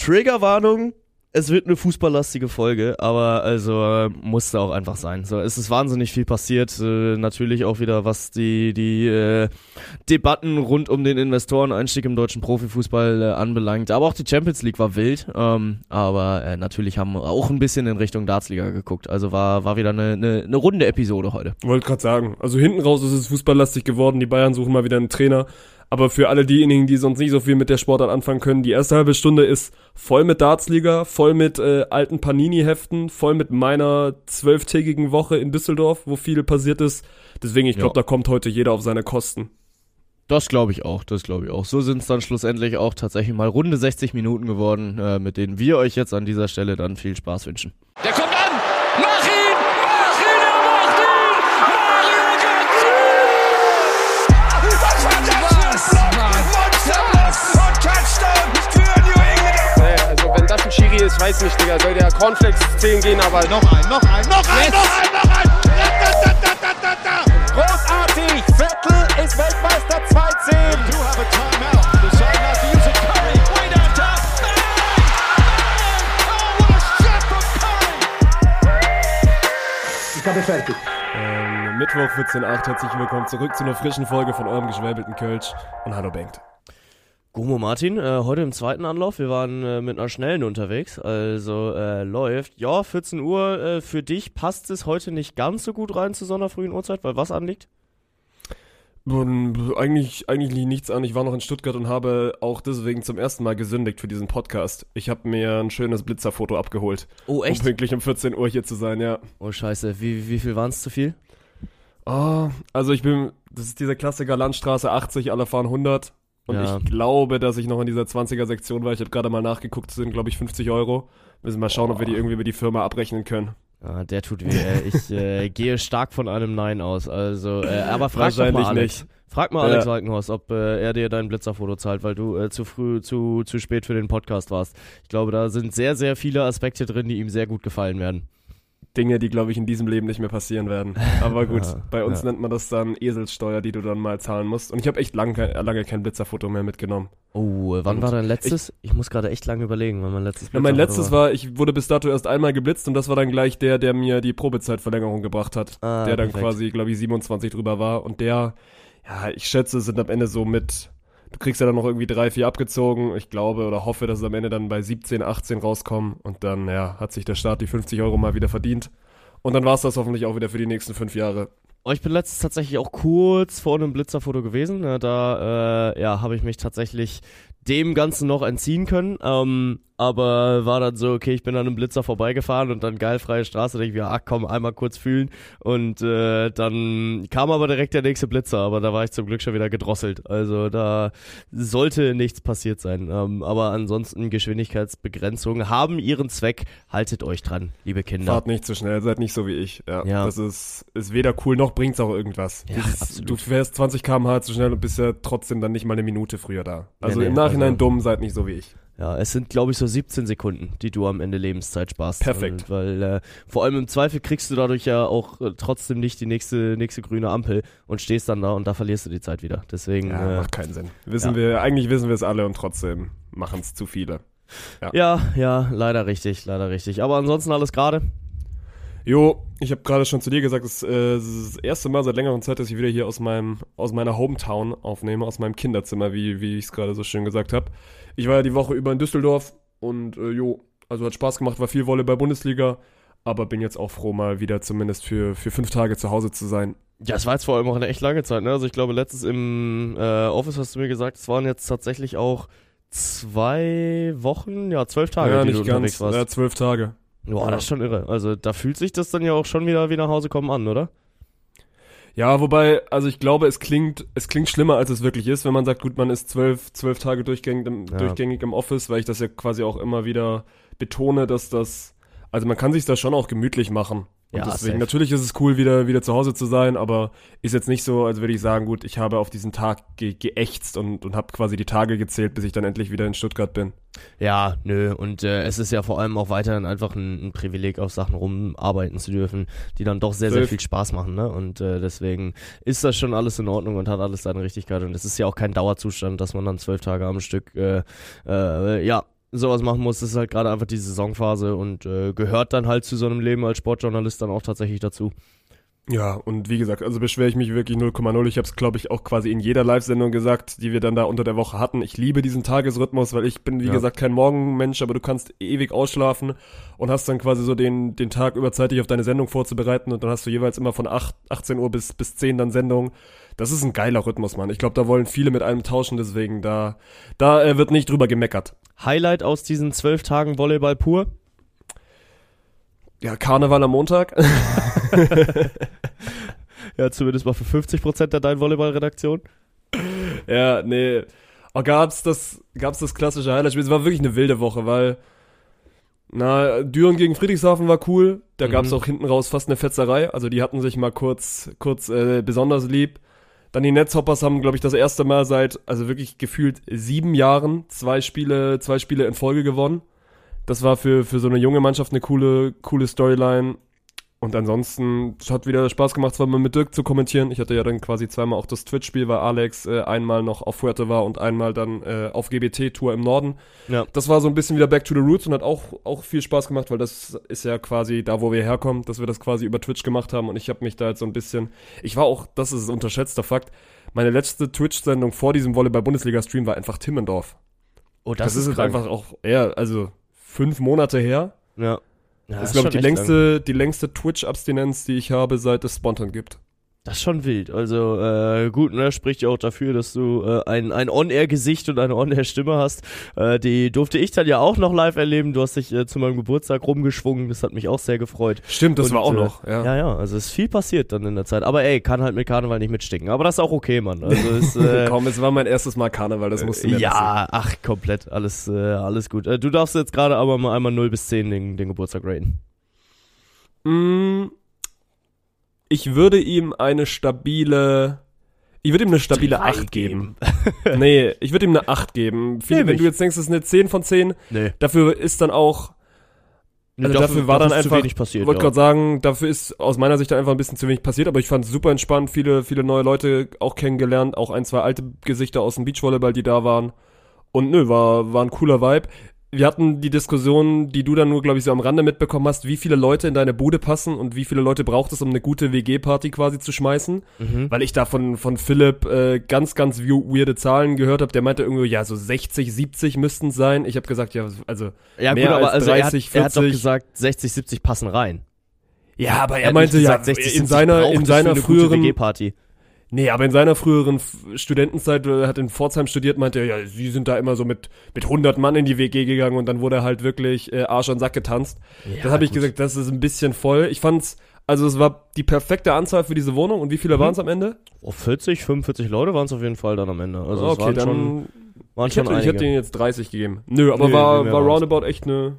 Triggerwarnung, es wird eine fußballlastige Folge, aber also äh, musste auch einfach sein. So, es ist wahnsinnig viel passiert. Äh, natürlich auch wieder, was die die äh, Debatten rund um den Investoreneinstieg im deutschen Profifußball äh, anbelangt. Aber auch die Champions League war wild. Ähm, aber äh, natürlich haben wir auch ein bisschen in Richtung Dartsliga geguckt. Also war war wieder eine, eine, eine runde Episode heute. Wollte gerade sagen. Also hinten raus ist es fußballlastig geworden. Die Bayern suchen mal wieder einen Trainer. Aber für alle diejenigen, die sonst nicht so viel mit der Sportart anfangen können, die erste halbe Stunde ist voll mit Dartsliga, voll mit äh, alten Panini-Heften, voll mit meiner zwölftägigen Woche in Düsseldorf, wo viel passiert ist. Deswegen, ich glaube, Ja. da kommt heute jeder auf seine Kosten. Das glaube ich auch, das glaube ich auch. So sind es dann schlussendlich auch tatsächlich mal runde 60 Minuten geworden, äh, mit denen wir euch jetzt an dieser Stelle dann viel Spaß wünschen. Der ist, weiß nicht, Digga. Soll der Cornflakes 10 gehen, aber noch ein, noch ein, noch ein, noch ein, noch ein! Da, da, da, da, da, da. großartig. Vettel ist Weltmeister 2-10. You have a timeout. Ich habe fertig. Ähm, Mittwoch 14.08. Herzlich willkommen zurück zu einer frischen Folge von eurem geschwäbelten Kölsch. Und hallo Bengt. Gumo Martin, äh, heute im zweiten Anlauf. Wir waren äh, mit einer schnellen unterwegs, also äh, läuft. Ja, 14 Uhr äh, für dich passt es heute nicht ganz so gut rein zu so einer frühen Uhrzeit, weil was anliegt? Eigentlich, eigentlich liegt nichts an. Ich war noch in Stuttgart und habe auch deswegen zum ersten Mal gesündigt für diesen Podcast. Ich habe mir ein schönes Blitzerfoto abgeholt. Oh, Um pünktlich um 14 Uhr hier zu sein, ja. Oh, scheiße. Wie, wie viel waren es zu viel? Oh, also ich bin, das ist dieser Klassiker Landstraße 80, alle fahren 100. Und Ja. ich glaube, dass ich noch in dieser 20er-Sektion war. Ich habe gerade mal nachgeguckt, sind glaube ich 50 Euro. Müssen mal schauen, ob wir die irgendwie über die Firma abrechnen können. Ah, der tut weh. Äh, ich äh, gehe stark von einem Nein aus. Also, äh, aber frag doch mal Alex. nicht. Frag mal Alex. Walkenhorst, ob äh, er dir dein Blitzerfoto zahlt, weil du äh, zu früh, zu, zu spät für den Podcast warst. Ich glaube, da sind sehr, sehr viele Aspekte drin, die ihm sehr gut gefallen werden. Dinge, die glaube ich in diesem Leben nicht mehr passieren werden. Aber gut, Ja, bei uns ja. nennt man das dann Eselssteuer, die du dann mal zahlen musst. Und ich habe echt lange, lange kein Blitzerfoto mehr mitgenommen. Oh, wann Und war dein letztes? Ich, muss gerade echt lange überlegen, wann mein letztes Ja, mein letztes war, ich wurde bis dato erst einmal geblitzt und das war dann gleich der, der mir die Probezeitverlängerung gebracht hat. Ah, der dann perfekt. quasi, glaube ich, 27 drüber war. Und der, ja, ich schätze, sind am Ende so mit, du kriegst ja dann noch irgendwie drei, vier abgezogen. Ich glaube oder hoffe, dass es am Ende dann bei 17, 18 rauskommen. Und dann, ja, hat sich der Staat die 50 Euro mal wieder verdient. Und dann war es das hoffentlich auch wieder für die nächsten fünf Jahre. Oh, ich bin letztens tatsächlich auch kurz vor einem Blitzerfoto gewesen. Ne, da äh, ja, habe ich mich tatsächlich dem Ganzen noch entziehen können. Ähm, aber war dann so, okay, ich bin an einem Blitzer vorbeigefahren und dann geil freie Straße, denke ich mir, ach komm, einmal kurz fühlen. Und äh, dann kam aber direkt der nächste Blitzer, aber da war ich zum Glück schon wieder gedrosselt. Also da sollte nichts passiert sein. Ähm, aber ansonsten Geschwindigkeitsbegrenzungen haben ihren Zweck. Haltet euch dran, liebe Kinder. Fahrt nicht zu schnell, seid nicht so wie ich. Ja, Ja. Das ist, ist weder cool noch bringt's auch irgendwas. Ja, absolut. Du fährst 20 km/h zu schnell und bist ja trotzdem dann nicht mal eine Minute früher da. Also nee, im Nachhinein also- dumm, seid nicht so wie ich. Ja, es sind, glaube ich, so 17 Sekunden, die du am Ende Lebenszeit sparst. Perfekt. Weil äh, vor allem im Zweifel kriegst du dadurch ja auch äh, trotzdem nicht die nächste, nächste grüne Ampel und stehst dann da und da verlierst du die Zeit wieder. Deswegen, Ja, äh, macht keinen Sinn. Wissen ja. wir, eigentlich wissen wir es alle und trotzdem machen es zu viele. ja, ja, leider richtig, leider richtig. Aber ansonsten alles gerade. Jo, ich habe gerade schon zu dir gesagt, es äh, es ist das erste Mal seit längerer Zeit, dass ich wieder hier aus meinem aus meiner Hometown aufnehme, aus meinem Kinderzimmer, wie wie ich es gerade so schön gesagt habe. Ich war ja die Woche über in Düsseldorf und äh, jo, also hat Spaß gemacht, war viel Volleyball Bundesliga, aber bin jetzt auch froh mal wieder zumindest für für fünf Tage zu Hause zu sein. Ja, es war jetzt vor allem auch eine echt lange Zeit, ne? Also ich glaube, letztens im äh, Office hast du mir gesagt, es waren jetzt tatsächlich auch zwei Wochen, ja, zwölf Tage, ja, die du nicht unterwegs ganz, warst. ja, zwölf Tage. Boah, ja. das ist schon irre. Also da fühlt sich das dann ja auch schon wieder wie nach Hause kommen an, oder? Ja, wobei, also ich glaube, es klingt, es klingt schlimmer, als es wirklich ist, wenn man sagt, gut, man ist zwölf, zwölf Tage durchgängig im, Ja. durchgängig im Office, weil ich das ja quasi auch immer wieder betone, dass das, also man kann sich das schon auch gemütlich machen. Und Ja, deswegen, safe. natürlich ist es cool, wieder, wieder zu Hause zu sein, aber ist jetzt nicht so, als würde ich sagen, gut, ich habe auf diesen Tag ge geächtzt und, und habe quasi die Tage gezählt, bis ich dann endlich wieder in Stuttgart bin. Ja, nö. Und äh, es ist ja vor allem auch weiterhin einfach ein, ein Privileg, auf Sachen rumarbeiten zu dürfen, die dann doch sehr, sehr Safe. viel Spaß machen. Ne? Und äh, deswegen ist das schon alles in Ordnung und hat alles seine Richtigkeit. Und es ist ja auch kein Dauerzustand, dass man dann zwölf Tage am Stück, äh, äh, ja, sowas machen muss, ist halt gerade einfach die Saisonphase und äh, gehört dann halt zu so einem Leben als Sportjournalist dann auch tatsächlich dazu. Ja, und wie gesagt, also beschwere ich mich wirklich 0,0. Ich habe es, glaube ich, auch quasi in jeder Live-Sendung gesagt, die wir dann da unter der Woche hatten. Ich liebe diesen Tagesrhythmus, weil ich bin, wie Ja. gesagt, kein Morgenmensch, aber du kannst ewig ausschlafen und hast dann quasi so den, den Tag über Zeit, dich auf deine Sendung vorzubereiten und dann hast du jeweils immer von 8, 18 Uhr bis, bis 10 dann Sendung. Das ist ein geiler Rhythmus, Mann. Ich glaube, da wollen viele mit einem tauschen, deswegen da, da äh, wird nicht drüber gemeckert. Highlight aus diesen zwölf Tagen Volleyball pur? Ja, Karneval am Montag. Ja, zumindest mal für 50% der Dein Volleyball-Redaktion. Ja, nee. Oh, gab's das, gab's das klassische Highlight-Spiel? Es war wirklich eine wilde Woche, weil, na, Düren gegen Friedrichshafen war cool. Da Mhm. gab's auch hinten raus fast eine Fetzerei. Also die hatten sich mal kurz, kurz äh, besonders lieb. Dann die Netzhoppers haben, glaube ich, das erste Mal seit, also wirklich gefühlt sieben Jahren zwei Spiele, zwei Spiele in Folge gewonnen. Das war für, für so eine junge Mannschaft eine coole, coole Storyline. Und ansonsten, es hat wieder Spaß gemacht, zweimal mit Dirk zu kommentieren. Ich hatte ja dann quasi zweimal auch das Twitch-Spiel, weil Alex äh, einmal noch auf Fuerte war und einmal dann äh, auf GBT-Tour im Norden. Ja. Das war so ein bisschen wieder Back to the Roots und hat auch, auch viel Spaß gemacht, weil das ist ja quasi da, wo wir herkommen, dass wir das quasi über Twitch gemacht haben und ich habe mich da jetzt so ein bisschen, ich war auch, das ist ein unterschätzter Fakt, meine letzte Twitch-Sendung vor diesem Volleyball-Bundesliga-Stream war einfach Timmendorf. Oh, Das, ist jetzt einfach auch, ja, also fünf Monate her. Ja. Ja Das ist, glaube ich, die lang. längste, die längste Twitch-Abstinenz, die ich habe, seit es Spontan gibt. Das ist schon wild. Also äh, gut, ne, spricht ja auch dafür, dass du äh, ein, ein On-Air-Gesicht und eine On-Air-Stimme hast. Äh, die durfte ich dann ja auch noch live erleben. Du hast dich äh, zu meinem Geburtstag rumgeschwungen. Das hat mich auch sehr gefreut. Stimmt, das Und, war auch äh, noch, ja. Ja, ja, also es ist viel passiert dann in der Zeit. Aber ey, kann halt mit Karneval nicht mitsticken. Aber das ist auch okay, Mann. Also ist, äh, Komm, es war mein erstes Mal Karneval, das musst du mir ja, ach, komplett. Alles, äh, alles gut. Äh, du darfst jetzt gerade aber mal einmal 0 bis 10 den, den Geburtstag raten. Mm, Ich würde ihm eine stabile. Ich würde ihm eine stabile Drei 8 geben. nee, ich würde ihm eine 8 geben. Viele, Nehm wenn ich. du jetzt denkst, das ist eine 10 von 10, Nee. dafür ist dann auch. Also dafür, war dann einfach. Ich wollte ja. gerade sagen, dafür ist aus meiner Sicht dann einfach ein bisschen zu wenig passiert, aber ich fand es super entspannt, viele, viele neue Leute auch kennengelernt, auch ein, zwei alte Gesichter aus dem Beachvolleyball, die da waren. Und nö, war, war ein cooler Vibe. Wir hatten die Diskussion, die du dann nur, glaube ich, so am Rande mitbekommen hast, wie viele Leute in deine Bude passen und wie viele Leute braucht es, um eine gute WG-Party quasi zu schmeißen. Mhm. Weil ich da von, von Philipp äh, ganz, ganz we- weirde Zahlen gehört habe. Der meinte irgendwie, ja, so 60, 70 müssten es sein. Ich habe gesagt, ja, also Ja, mehr gut, aber als also 30, er, hat, er hat doch 40. gesagt, 60, 70 passen rein. Ja, aber Er er, meinte nicht ja, gesagt, 60, in 70 seiner, in seiner früheren, WG-Party. Nee, aber in seiner früheren Studentenzeit, äh, hat in Pforzheim studiert, meinte er, ja, sie sind da immer so mit, mit 100 Mann in die WG gegangen und dann wurde er halt wirklich äh, Arsch und Sack getanzt. das habe ich gesagt, das ist ein bisschen voll. Ich fand's, also es war die perfekte Anzahl für diese Wohnung und wie viele Mhm. waren es am Ende? Oh, 40, 45 Leute waren es auf jeden Fall dann am Ende. Also es okay, waren dann, schon, waren ich schon hätte, ich hätte ihnen jetzt 30 gegeben. Nö, aber Nee, war, war roundabout echt eine,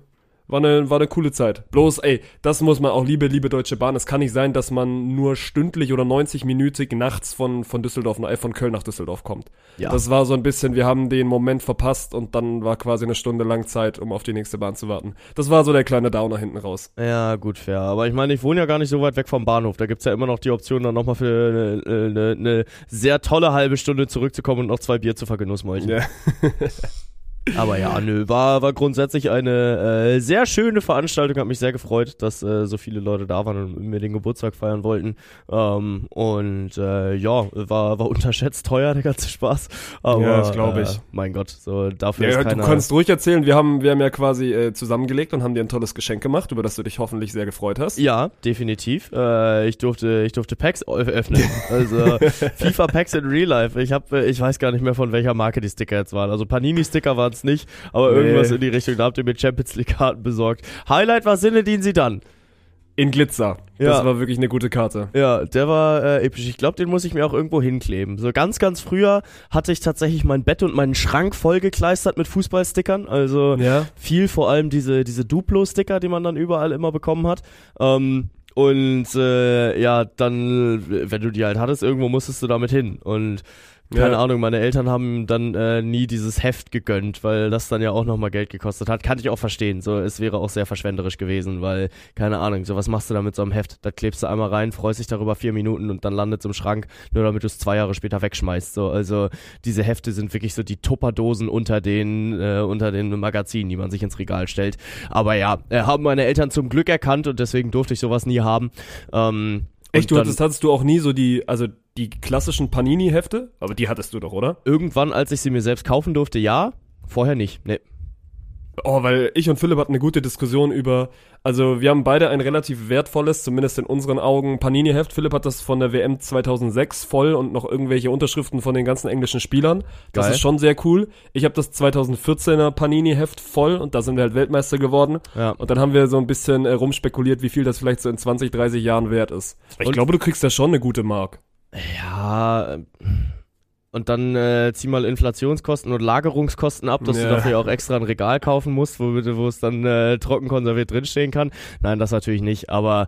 war eine, war eine coole Zeit. Bloß, ey, das muss man auch, liebe, liebe Deutsche Bahn, es kann nicht sein, dass man nur stündlich oder 90-minütig nachts von, von Düsseldorf, äh, von Köln nach Düsseldorf kommt. ja. Das war so ein bisschen, wir haben den Moment verpasst und dann war quasi eine Stunde lang Zeit, um auf die nächste Bahn zu warten. Das war so der kleine Downer hinten raus. ja, gut, fair. Aber ich meine, ich wohne ja gar nicht so weit weg vom Bahnhof. Da gibt's ja immer noch die Option, dann nochmal für eine, eine, eine sehr tolle halbe Stunde zurückzukommen und noch zwei Bier zu vergenussmolchen. Ja. Aber ja, nö, war, war grundsätzlich eine äh, sehr schöne Veranstaltung. Hat mich sehr gefreut, dass äh, so viele Leute da waren und mir den Geburtstag feiern wollten. Ähm, und äh, ja, war, war unterschätzt teuer, der ganze Spaß. Aber, Ja, das glaub ich. Äh, mein Gott, so dafür Ja, ist du keiner... kannst ruhig erzählen, wir haben, wir haben ja quasi äh, zusammengelegt und haben dir ein tolles Geschenk gemacht, über das du dich hoffentlich sehr gefreut hast. Ja, definitiv. Äh, ich durfte, ich durfte Packs öffnen. Also FIFA Packs in Real Life. Ich habe, ich weiß gar nicht mehr von welcher Marke die Sticker jetzt waren. Also Panini Sticker waren es nicht, aber Nee. irgendwas in die Richtung. Da habt ihr mir Champions League Karten besorgt. Highlight war Sinedin sie dann. In Glitzer. Ja. Das war wirklich eine gute Karte. Ja, der war äh, episch. Ich glaube, den muss ich mir auch irgendwo hinkleben. So ganz, ganz früher hatte ich tatsächlich mein Bett und meinen Schrank vollgekleistert mit Fußballstickern. Also Ja. viel vor allem diese, diese Duplo-Sticker, die man dann überall immer bekommen hat. Ähm, und äh, ja, dann, wenn du die halt hattest, irgendwo musstest du damit hin. Und keine Ja. Ahnung, meine Eltern haben dann äh, nie dieses Heft gegönnt, weil das dann ja auch nochmal Geld gekostet hat. Kann ich auch verstehen. So, es wäre auch sehr verschwenderisch gewesen, weil, keine Ahnung, so was machst du da mit so einem Heft? Da klebst du einmal rein, freust dich darüber vier Minuten und dann landet es im Schrank, nur damit du es zwei Jahre später wegschmeißt. So, also diese Hefte sind wirklich so die Tupperdosen unter den, äh, unter den Magazinen, die man sich ins Regal stellt. Aber ja, äh, haben meine Eltern zum Glück erkannt und deswegen durfte ich sowas nie haben. Ähm, Echt, du dann- hattest, hattest du auch nie so die, also die klassischen Panini-Hefte? Aber die hattest du doch, oder? Irgendwann, als ich sie mir selbst kaufen durfte, ja. Vorher nicht. Nee. Oh, weil ich und Philipp hatten eine gute Diskussion über, also wir haben beide ein relativ wertvolles, zumindest in unseren Augen, Panini-Heft. Philipp hat das von der WM 2006 voll und noch irgendwelche Unterschriften von den ganzen englischen Spielern. Das Geil. ist schon sehr cool. Ich habe das 2014er Panini-Heft voll und da sind wir halt Weltmeister geworden. Ja. Und dann haben wir so ein bisschen äh, rumspekuliert, wie viel das vielleicht so in 20, 30 Jahren wert ist. Ich Und- glaube, du kriegst da schon eine gute Mark. Ja. ähm, Und dann äh, zieh mal Inflationskosten und Lagerungskosten ab, dass Ja. du dafür auch extra ein Regal kaufen musst, wo, wo es dann äh, trocken konserviert drinstehen kann. Nein, das natürlich nicht, aber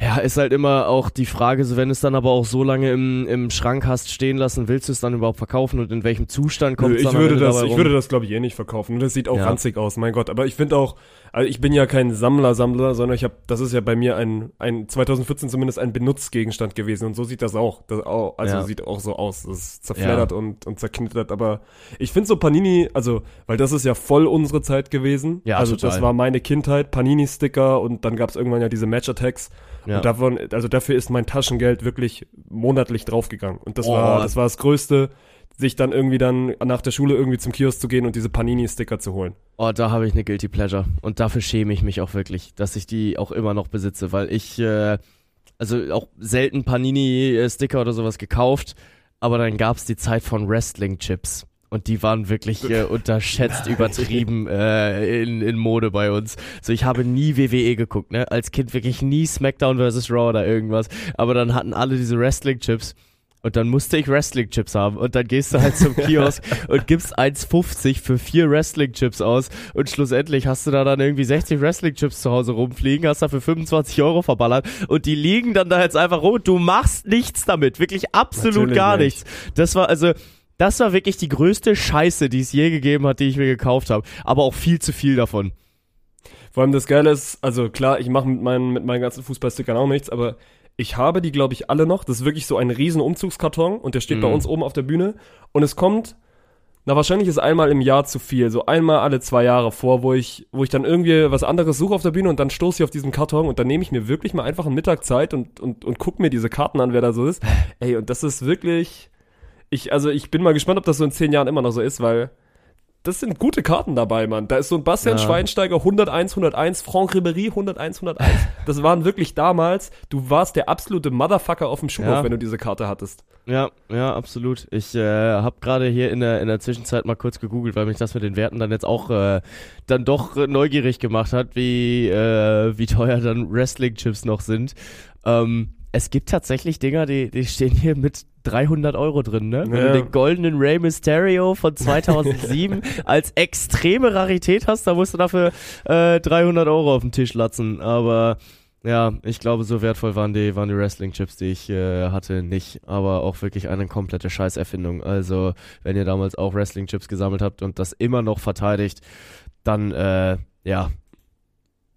ja, ist halt immer auch die Frage, so wenn du es dann aber auch so lange im, im Schrank hast stehen lassen, willst du es dann überhaupt verkaufen und in welchem Zustand kommt es dann würde das, ich würde das glaube ich eh nicht verkaufen. Das sieht auch Ja. ranzig aus, mein Gott. Aber ich finde auch, also ich bin ja kein Sammler, Sammler, sondern ich habe, das ist ja bei mir ein, ein 2014 zumindest ein Benutzgegenstand gewesen und so sieht das auch. Das auch also Ja. sieht auch so aus. Das ist zerfleddert und, und zerknittert. Aber ich finde so Panini, also weil das ist ja voll unsere Zeit gewesen. Ja, also total. das war meine Kindheit, Panini-Sticker und dann gab es irgendwann ja diese Match-Attacks. Ja. Und davon, also dafür ist mein Taschengeld wirklich monatlich draufgegangen. Und das Oh. war, das war das Größte, sich dann irgendwie dann nach der Schule irgendwie zum Kiosk zu gehen und diese Panini-Sticker zu holen. Oh, da habe ich eine Guilty Pleasure. Und dafür schäme ich mich auch wirklich, dass ich die auch immer noch besitze, weil ich, äh, also auch selten Panini-Sticker oder sowas gekauft, aber dann gab's die Zeit von Wrestling-Chips. Und die waren wirklich äh, unterschätzt, übertrieben äh, in, in Mode bei uns. So, ich habe nie WWE geguckt, ne? Als Kind wirklich nie SmackDown vs. Raw oder irgendwas. Aber dann hatten alle diese Wrestling-Chips. Und dann musste ich Wrestling-Chips haben. Und dann gehst du halt zum Kiosk und gibst 1,50 für vier Wrestling-Chips aus. Und schlussendlich hast du da dann irgendwie 60 Wrestling-Chips zu Hause rumfliegen, hast dafür 25 Euro verballert. Und die liegen dann da jetzt einfach rum. Du machst nichts damit. Wirklich absolut Natürlich gar nicht. nichts. Das war also, das war wirklich die größte Scheiße, die es je gegeben hat, die ich mir gekauft habe. Aber auch viel zu viel davon. Vor allem das Geile ist, also klar, ich mache mit meinen, mit meinen ganzen Fußballstickern auch nichts, aber ich habe die, glaube ich, alle noch. Das ist wirklich so ein riesen Umzugskarton und der steht bei Mhm. uns oben auf der Bühne. Und es kommt, na wahrscheinlich ist einmal im Jahr zu viel, so einmal alle zwei Jahre vor, wo ich, wo ich dann irgendwie was anderes suche auf der Bühne und dann stoße ich auf diesen Karton und dann nehme ich mir wirklich mal einfach einen Mittag Zeit und, und, und guck mir diese Karten an, wer da so ist. Ey, und das ist wirklich, ich, also ich bin mal gespannt, ob das so in zehn Jahren immer noch so ist, weil das sind gute Karten dabei, Mann. Da ist so ein Bastian Ja. Schweinsteiger 101, 101, Franck Ribéry 101, 101. Das waren wirklich damals, du warst der absolute Motherfucker auf dem Schulhof, Ja. wenn du diese Karte hattest. Ja, ja, absolut. Ich äh, habe gerade hier in der, in der Zwischenzeit mal kurz gegoogelt, weil mich das mit den Werten dann jetzt auch äh, dann doch neugierig gemacht hat, wie, äh, wie teuer dann Wrestling-Chips noch sind. Ähm, es gibt tatsächlich Dinger, die, die stehen hier mit 300 Euro drin, ne? Wenn Ja. du den goldenen Rey Mysterio von 2007 als extreme Rarität hast, da musst du dafür äh, 300 Euro auf den Tisch latzen. Aber ja, ich glaube, so wertvoll waren die, waren die Wrestling-Chips, die ich äh, hatte, nicht. Aber auch wirklich eine komplette Scheißerfindung. Also, wenn ihr damals auch Wrestling-Chips gesammelt habt und das immer noch verteidigt, dann, äh, ja,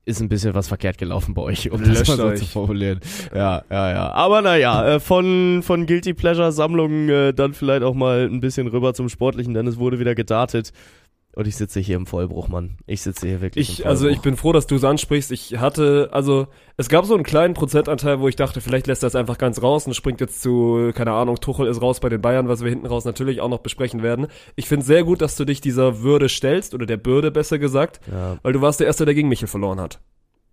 ist ein bisschen was verkehrt gelaufen bei euch, um das Löscht mal so euch. zu formulieren. Ja, ja, ja. Aber naja, äh, von, von Guilty Pleasure Sammlungen äh, dann vielleicht auch mal ein bisschen rüber zum Sportlichen, denn es wurde wieder gedartet. Und ich sitze hier im Vollbruch, Mann. Ich sitze hier wirklich Ich, also ich bin froh, dass du es ansprichst. Ich hatte, also es gab so einen kleinen Prozentanteil, wo ich dachte, vielleicht lässt er es einfach ganz raus und springt jetzt zu, keine Ahnung, Tuchel ist raus bei den Bayern, was wir hinten raus natürlich auch noch besprechen werden. Ich finde sehr gut, dass du dich dieser Würde stellst, oder der Bürde besser gesagt, Ja. weil du warst der Erste, der gegen Michel verloren hat.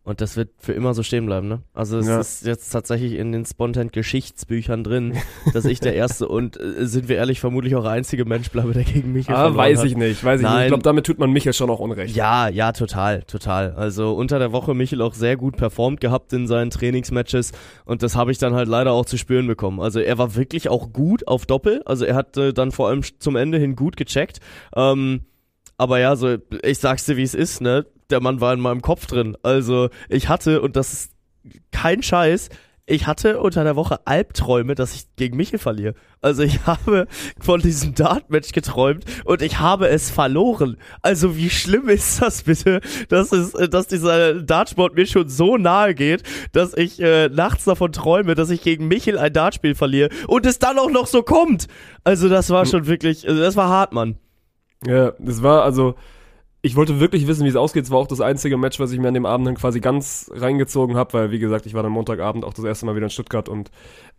Und das wird für immer so stehen bleiben, ne? Also es Ja. ist jetzt tatsächlich in den Spontan-Geschichtsbüchern drin, dass ich der Erste und äh, sind wir ehrlich, vermutlich auch der einzige Mensch bleibe, der gegen mich Ah, weiß ich nicht, weiß ich nicht. Ich glaube, damit tut man Michel schon auch unrecht. Ja, ja, total, total. Also unter der Woche Michel auch sehr gut performt gehabt in seinen Trainingsmatches und das habe ich dann halt leider auch zu spüren bekommen. Also er war wirklich auch gut auf Doppel, also er hat äh, dann vor allem zum Ende hin gut gecheckt. Ähm, aber ja, so ich sag's dir, wie es ist, ne? Der Mann war in meinem Kopf drin. Also ich hatte und das ist kein Scheiß. ich hatte unter der Woche Albträume, dass ich gegen Michel verliere. Also ich habe von diesem Dart-Match geträumt und ich habe es verloren. Also wie schlimm ist das bitte, dass, es, dass dieser Dartsport mir schon so nahe geht, dass ich äh, nachts davon träume, dass ich gegen Michel ein Dartspiel verliere und es dann auch noch so kommt. Also das war schon wirklich, also das war hart, Mann. Ja, das war also, ich wollte wirklich wissen, wie es ausgeht. Es war auch das einzige Match, was ich mir an dem Abend dann quasi ganz reingezogen habe, weil, wie gesagt, ich war dann Montagabend auch das erste Mal wieder in Stuttgart und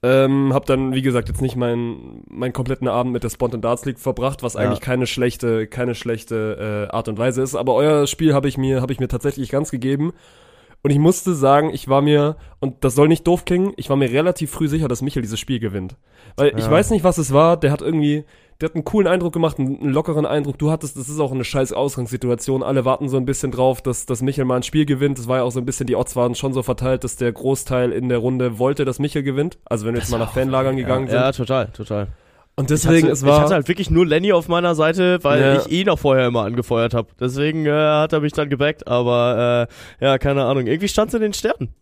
ähm, habe dann, wie gesagt, jetzt nicht meinen meinen kompletten Abend mit der Spontan Darts League verbracht, was Ja. eigentlich keine schlechte keine schlechte äh, Art und Weise ist. Aber euer Spiel habe ich mir habe ich mir tatsächlich ganz gegeben. Und ich musste sagen, ich war mir, und das soll nicht doof klingen, ich war mir relativ früh sicher, dass Michael dieses Spiel gewinnt. Weil ich Ja. weiß nicht, was es war, der hat irgendwie, der hat einen coolen Eindruck gemacht, einen, einen lockeren Eindruck. Du hattest, das ist auch eine scheiß Ausgangssituation. Alle warten so ein bisschen drauf, dass, dass Michael mal ein Spiel gewinnt. Das war ja auch so ein bisschen, die Odds waren schon so verteilt, dass der Großteil in der Runde wollte, dass Michael gewinnt. Also wenn wir jetzt mal nach Fanlagern gegangen Ja, sind. total, total. Und deswegen, hatte, es war. ich hatte halt wirklich nur Lenny auf meiner Seite, weil Ja. ich ihn auch vorher immer angefeuert habe. Deswegen äh, hat er mich dann gebackt, aber äh, ja, keine Ahnung. Irgendwie stand's in den Sternen.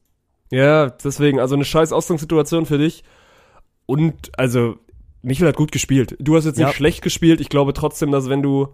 Ja, deswegen, also eine scheiß Ausgangssituation für dich. Und, also, Michael hat gut gespielt. Du hast jetzt nicht Ja. schlecht gespielt. Ich glaube trotzdem, dass wenn du.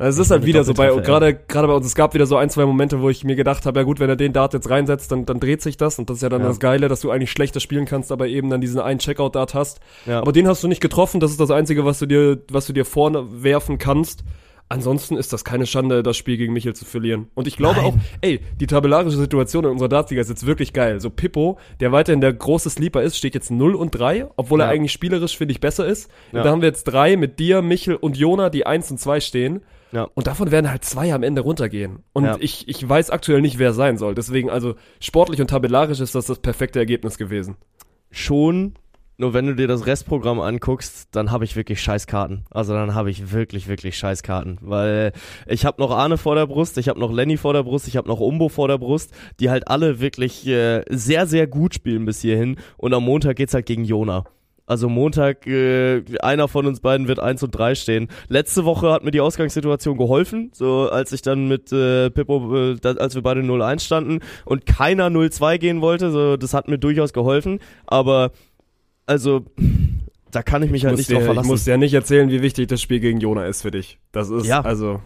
Also es ist halt wieder so bei, gerade, gerade bei uns, es gab wieder so ein, zwei Momente, wo ich mir gedacht habe, ja gut, wenn er den Dart jetzt reinsetzt, dann, dann dreht sich das. Und das ist ja dann Ja. das Geile, dass du eigentlich schlechter spielen kannst, aber eben dann diesen einen Checkout-Dart hast. Ja. Aber den hast du nicht getroffen. Das ist das Einzige, was du dir, was du dir vorne werfen kannst. Ansonsten ist das keine Schande, das Spiel gegen Michel zu verlieren. Und ich glaube Nein. auch, ey, die tabellarische Situation in unserer Dartsliga ist jetzt wirklich geil. So Pippo, der weiterhin der große Sleeper ist, steht jetzt 0 und 3, obwohl er Ja. eigentlich spielerisch, finde ich, besser ist. Ja. Da haben wir jetzt drei mit dir, Michel und Jona, die 1 und 2 stehen. Ja. Und davon werden halt zwei am Ende runtergehen. Und Ja. ich, ich weiß aktuell nicht, wer sein soll. Deswegen, also sportlich und tabellarisch ist das das perfekte Ergebnis gewesen. Schon, nur wenn du dir das Restprogramm anguckst, dann habe ich wirklich Scheißkarten. Also dann habe ich wirklich, wirklich Scheißkarten. Weil ich habe noch Arne vor der Brust, ich habe noch Lenny vor der Brust, ich habe noch Umbo vor der Brust, die halt alle wirklich äh, sehr, sehr gut spielen bis hierhin. Und am Montag geht's halt gegen Jona. Also Montag, äh, einer von uns beiden wird 1 und 3 stehen. Letzte Woche hat mir die Ausgangssituation geholfen, so als ich dann mit äh, Pippo, äh, da, als wir beide 0-1 standen und keiner 0-2 gehen wollte, so das hat mir durchaus geholfen, aber also da kann ich mich halt muss nicht dir, drauf ich verlassen. muss dir ja nicht erzählen, wie wichtig das Spiel gegen Jona ist für dich. Das ist, Ja. also,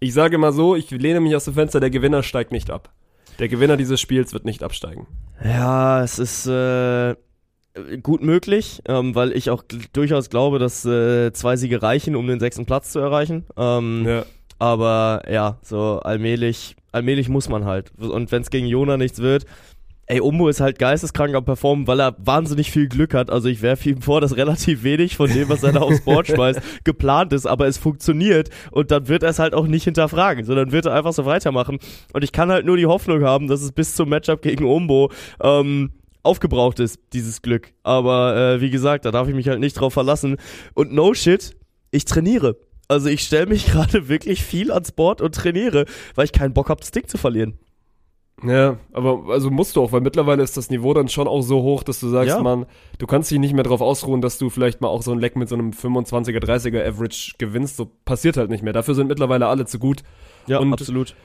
ich sage mal so, ich lehne mich aus dem Fenster, der Gewinner steigt nicht ab. Der Gewinner dieses Spiels wird nicht absteigen. Ja, es ist äh, gut möglich, ähm, weil ich auch durchaus glaube, dass äh, zwei Siege reichen, um den sechsten Platz zu erreichen. Ähm, Ja. Aber ja, so allmählich, allmählich muss man halt. Und wenn es gegen Jona nichts wird, ey, Umbo ist halt geisteskrank am Performen, weil er wahnsinnig viel Glück hat. Also ich werfe ihm vor, dass relativ wenig von dem, was er da aufs Board schmeißt, geplant ist, aber es funktioniert. Und dann wird er es halt auch nicht hinterfragen, sondern wird er einfach so weitermachen. Und ich kann halt nur die Hoffnung haben, dass es bis zum Matchup gegen Umbo ähm, aufgebraucht ist, dieses Glück. Aber äh, wie gesagt, da darf ich mich halt nicht drauf verlassen. Und no shit, ich trainiere. Also ich stelle mich gerade wirklich viel ans Board und trainiere, weil ich keinen Bock habe, das Ding zu verlieren. Ja, aber also musst du auch, weil mittlerweile ist das Niveau dann schon auch so hoch, dass du sagst, Ja. man, du kannst dich nicht mehr darauf ausruhen, dass du vielleicht mal auch so ein Leck mit so einem 25er, 30er Average gewinnst. So passiert halt nicht mehr. Dafür sind mittlerweile alle zu gut. Ja, Und- absolut.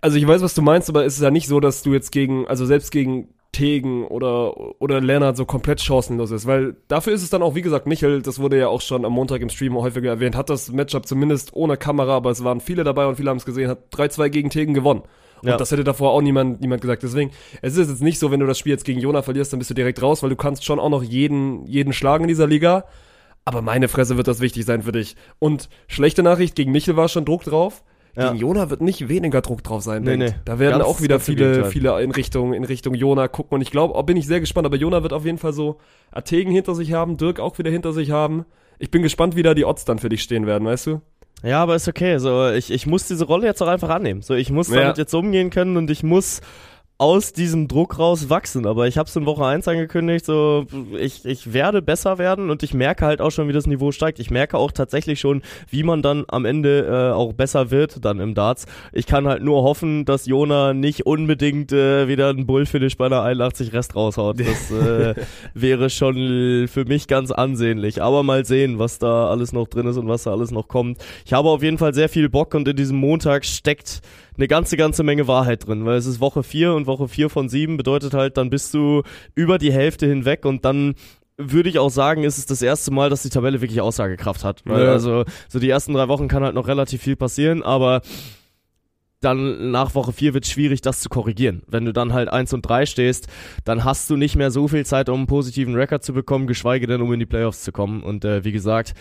Also ich weiß, was du meinst, aber es ist ja nicht so, dass du jetzt gegen, also selbst gegen Tegen oder, oder Lennart so komplett chancenlos ist, weil dafür ist es dann auch, wie gesagt, Michel, das wurde ja auch schon am Montag im Stream häufiger erwähnt, hat das Matchup zumindest ohne Kamera, aber es waren viele dabei und viele haben es gesehen, hat 3-2 gegen Tegen gewonnen. Und Ja. das hätte davor auch niemand, niemand gesagt. Deswegen, es ist jetzt nicht so, wenn du das Spiel jetzt gegen Jona verlierst, dann bist du direkt raus, weil du kannst schon auch noch jeden, jeden schlagen in dieser Liga. Aber meine Fresse wird das wichtig sein für dich. Und schlechte Nachricht, gegen Michel war schon Druck drauf. Ja. Gegen Jona wird nicht weniger Druck drauf sein. Nee, nee. Da werden Ganz- auch wieder viele, viele in Richtung, in Richtung Jona gucken. Und ich glaube, auch bin ich sehr gespannt. Aber Jona wird auf jeden Fall so Ategen hinter sich haben, Dirk auch wieder hinter sich haben. Ich bin gespannt, wie da die Odds dann für dich stehen werden, weißt du? Ja, aber ist okay. So, ich, ich muss diese Rolle jetzt auch einfach annehmen. So, ich muss Ja. damit jetzt umgehen können und ich muss aus diesem Druck raus wachsen. Aber ich habe es in Woche 1 angekündigt, so ich, ich werde besser werden und ich merke halt auch schon, wie das Niveau steigt. Ich merke auch tatsächlich schon, wie man dann am Ende äh, auch besser wird dann im Darts. Ich kann halt nur hoffen, dass Jona nicht unbedingt äh, wieder einen Bullfinish bei einer 81 Rest raushaut. Das äh, wäre schon für mich ganz ansehnlich. Aber mal sehen, was da alles noch drin ist und was da alles noch kommt. Ich habe auf jeden Fall sehr viel Bock und in diesem Montag steckt eine ganze, ganze Menge Wahrheit drin, weil es ist Woche 4 und Woche 4 von 7 bedeutet halt, dann bist du über die Hälfte hinweg und dann würde ich auch sagen, ist es das erste Mal, dass die Tabelle wirklich Aussagekraft hat. Weil Ja. also so die ersten drei Wochen kann halt noch relativ viel passieren, aber dann nach Woche 4 wird schwierig, das zu korrigieren. Wenn du dann halt 1 und 3 stehst, dann hast du nicht mehr so viel Zeit, um einen positiven Rekord zu bekommen, geschweige denn, um in die Playoffs zu kommen. Und äh, wie gesagt,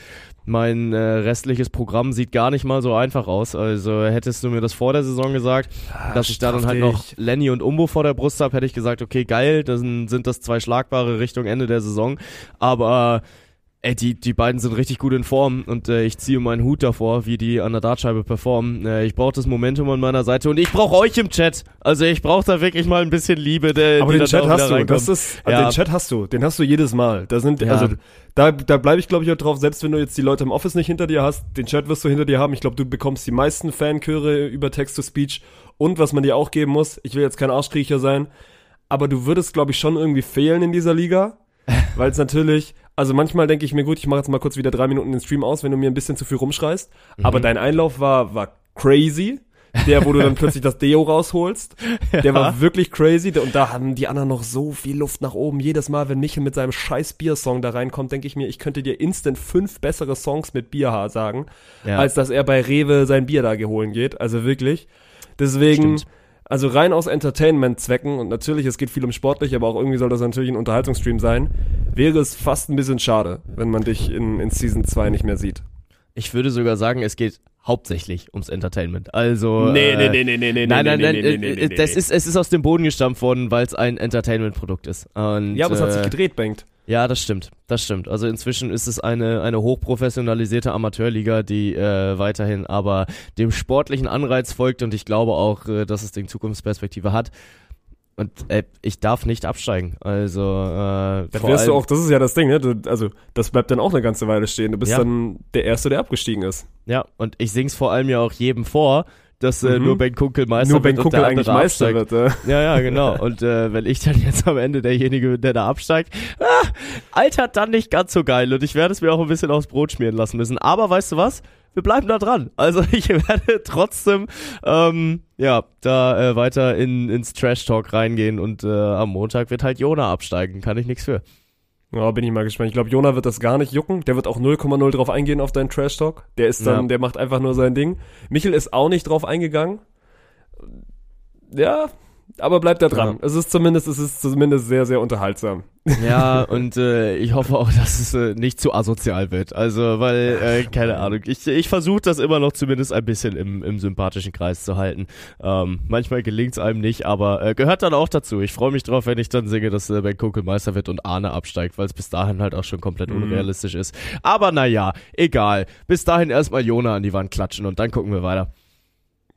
mein äh, restliches Programm sieht gar nicht mal so einfach aus. Also hättest du mir das vor der Saison gesagt, dass ich da dann halt noch Lenny und Umbo vor der Brust habe, hätte ich gesagt, okay, geil, dann sind das zwei schlagbare Richtung Ende der Saison. Aber Ey, die, die beiden sind richtig gut in Form und äh, ich ziehe meinen Hut davor, wie die an der Dartscheibe performen. Äh, ich brauche das Momentum an meiner Seite und ich brauche euch im Chat. Also ich brauche da wirklich mal ein bisschen Liebe. Der, Aber den Chat hast du, reinkommt. das ist, Ja. den Chat hast du, den hast du jedes Mal. Da sind, Ja. also, da, da bleibe ich glaube ich auch drauf, selbst wenn du jetzt die Leute im Office nicht hinter dir hast, den Chat wirst du hinter dir haben. Ich glaube, du bekommst die meisten Fanchöre über Text-to-Speech und was man dir auch geben muss, ich will jetzt kein Arschkriecher sein, aber du würdest glaube ich schon irgendwie fehlen in dieser Liga, weil es natürlich, also manchmal denke ich mir, gut, ich mache jetzt mal kurz wieder drei Minuten den Stream aus, wenn du mir ein bisschen zu viel rumschreist, Mhm. aber dein Einlauf war, war crazy. Der, wo du dann plötzlich das Deo rausholst, der war wirklich crazy. Und da haben die anderen noch so viel Luft nach oben. Jedes Mal, wenn Michel mit seinem scheiß Bier-Song da reinkommt, denke ich mir, ich könnte dir instant fünf bessere Songs mit Bierhaar sagen, Ja. als dass er bei Rewe sein Bier da geholen geht. Also wirklich. Deswegen, Stimmt. Also rein aus Entertainment-Zwecken, und natürlich, es geht viel um sportlich, aber auch irgendwie soll das natürlich ein Unterhaltungsstream sein, wäre es fast ein bisschen schade, wenn man dich in, in Season 2 nicht mehr sieht. Ich würde sogar sagen, es geht hauptsächlich ums Entertainment. Also Nee, äh, nee, nee, nee, nee, Nein, nee, nein, nee, nein, nee, äh, nee, nee, äh, nee, das nee. ist es ist aus dem Boden gestampft worden, weil es ein Entertainment-Produkt ist. Und, Ja, aber es hat sich äh, gedreht, Bengt. Ja, das stimmt, das stimmt. Also inzwischen ist es eine, eine hochprofessionalisierte Amateurliga, die äh, weiterhin aber dem sportlichen Anreiz folgt und ich glaube auch, äh, dass es den Zukunftsperspektive hat. Und äh, ich darf nicht absteigen. Also äh, Das vor wirst du auch, das ist ja das Ding, ne? Du, also, das bleibt dann auch eine ganze Weile stehen. Du bist Ja. dann der Erste, der abgestiegen ist. Ja, und ich sing's vor allem ja auch jedem vor, dass äh, Mhm. nur Ben Kunkel Meister Nur Ben wird und Kuckel der eigentlich Meister absteigt. wird. Äh. Ja, ja, genau. Und äh, wenn ich dann jetzt am Ende derjenige bin, der da absteigt, ah, altert dann nicht ganz so geil. Und ich werde es mir auch ein bisschen aufs Brot schmieren lassen müssen. Aber weißt du was? Wir bleiben da dran. Also ich werde trotzdem ähm, ja da äh, weiter in, ins Trash Talk reingehen und äh, am Montag wird halt Jona absteigen. Kann ich nichts für. Ja, bin ich mal gespannt. Ich glaube, Jona wird das gar nicht jucken. Der wird auch 0,0 drauf eingehen auf deinen Trash Talk. Der ist dann, Ja. der macht einfach nur sein Ding. Michel ist auch nicht drauf eingegangen. Ja, aber bleibt da dran. Ja. Es ist zumindest, es ist zumindest sehr, sehr unterhaltsam. Ja, und äh, ich hoffe auch, dass es äh, nicht zu asozial wird. Also, weil, äh, keine Ahnung, ich, ich versuche das immer noch zumindest ein bisschen im, im sympathischen Kreis zu halten. Ähm, manchmal gelingt's einem nicht, aber äh, gehört dann auch dazu. Ich freue mich drauf, wenn ich dann singe, dass äh, Ben Kunkel Meister wird und Arne absteigt, weil es bis dahin halt auch schon komplett Mhm. unrealistisch ist. Aber naja, egal. Bis dahin erstmal Jona an die Wand klatschen und dann gucken wir weiter.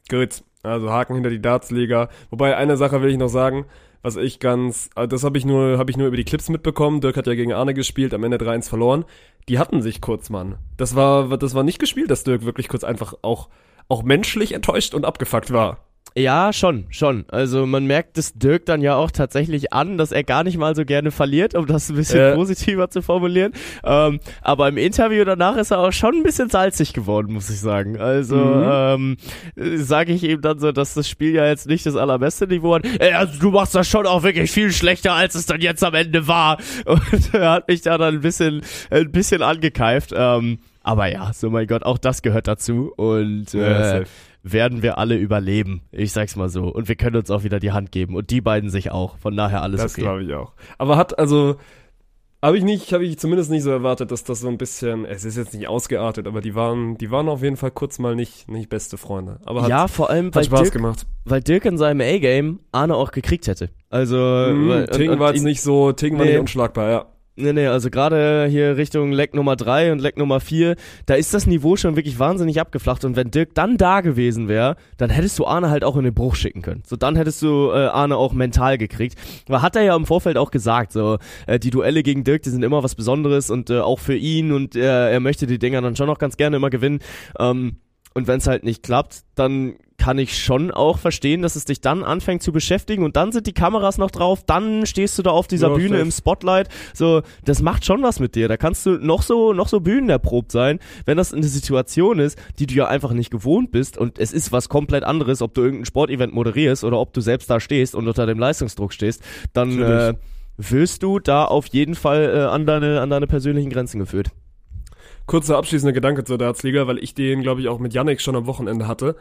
Gut, also Haken hinter die Dartsliga. Wobei eine Sache will ich noch sagen, was ich ganz, also das habe ich nur, habe ich nur über die Clips mitbekommen. Dirk hat ja gegen Arne gespielt, am Ende 3-1 verloren. Die hatten sich kurz, Mann. Das war, das war nicht gespielt, dass Dirk wirklich kurz einfach auch, auch menschlich enttäuscht und abgefuckt war. Ja, schon, schon. Also man merkt es Dirk dann ja auch tatsächlich an, dass er gar nicht mal so gerne verliert, um das ein bisschen Äh. positiver zu formulieren. Ähm, aber im Interview danach ist er auch schon ein bisschen salzig geworden, muss ich sagen. Also Mhm. ähm, sage ich ihm dann so, dass das Spiel ja jetzt nicht das allerbeste Niveau hat. Ey, also du machst das schon auch wirklich viel schlechter, als es dann jetzt am Ende war. Und er hat mich da dann ein bisschen, ein bisschen angekeift. Ähm, aber ja, so mein Gott, auch das gehört dazu. Und Ja, äh, safe. Werden wir alle überleben. Ich sag's mal so. Und wir können uns auch wieder die Hand geben. Und die beiden sich auch. Von daher alles Das okay. glaube ich auch. Aber hat also habe ich nicht, habe ich zumindest nicht so erwartet, dass das so ein bisschen, es ist jetzt nicht ausgeartet, aber die waren, die waren auf jeden Fall kurz mal nicht, nicht beste Freunde. Aber hat, ja, vor allem, hat weil Spaß Dirk, gemacht. weil Dirk in seinem A-Game Arne auch gekriegt hätte. Also, Mhm, weil, Ting war jetzt nicht so, Ting war Nee. nicht unschlagbar, ja. Nee, nee, also gerade hier Richtung Leck Nummer 3 und Leck Nummer 4, da ist das Niveau schon wirklich wahnsinnig abgeflacht. Und wenn Dirk dann da gewesen wäre, dann hättest du Arne halt auch in den Bruch schicken können. So, dann hättest du äh, Arne auch mental gekriegt. Aber hat er ja im Vorfeld auch gesagt, so, äh, die Duelle gegen Dirk, die sind immer was Besonderes und äh, auch für ihn und äh, er möchte die Dinger dann schon noch ganz gerne immer gewinnen. Ähm, und wenn es halt nicht klappt, dann kann ich schon auch verstehen, dass es dich dann anfängt zu beschäftigen und dann sind die Kameras noch drauf, dann stehst du da auf dieser Ja, Bühne safe. im Spotlight. So, das macht schon was mit dir. Da kannst du noch so, noch so bühnenerprobt sein, wenn das eine Situation ist, die du ja einfach nicht gewohnt bist und es ist was komplett anderes, ob du irgendein Sportevent moderierst oder ob du selbst da stehst und unter dem Leistungsdruck stehst, dann äh, wirst du da auf jeden Fall äh, an deine, an deine persönlichen Grenzen geführt. Kurzer abschließender Gedanke zur Dartsliga, weil ich den, glaube ich, auch mit Yannick schon am Wochenende hatte.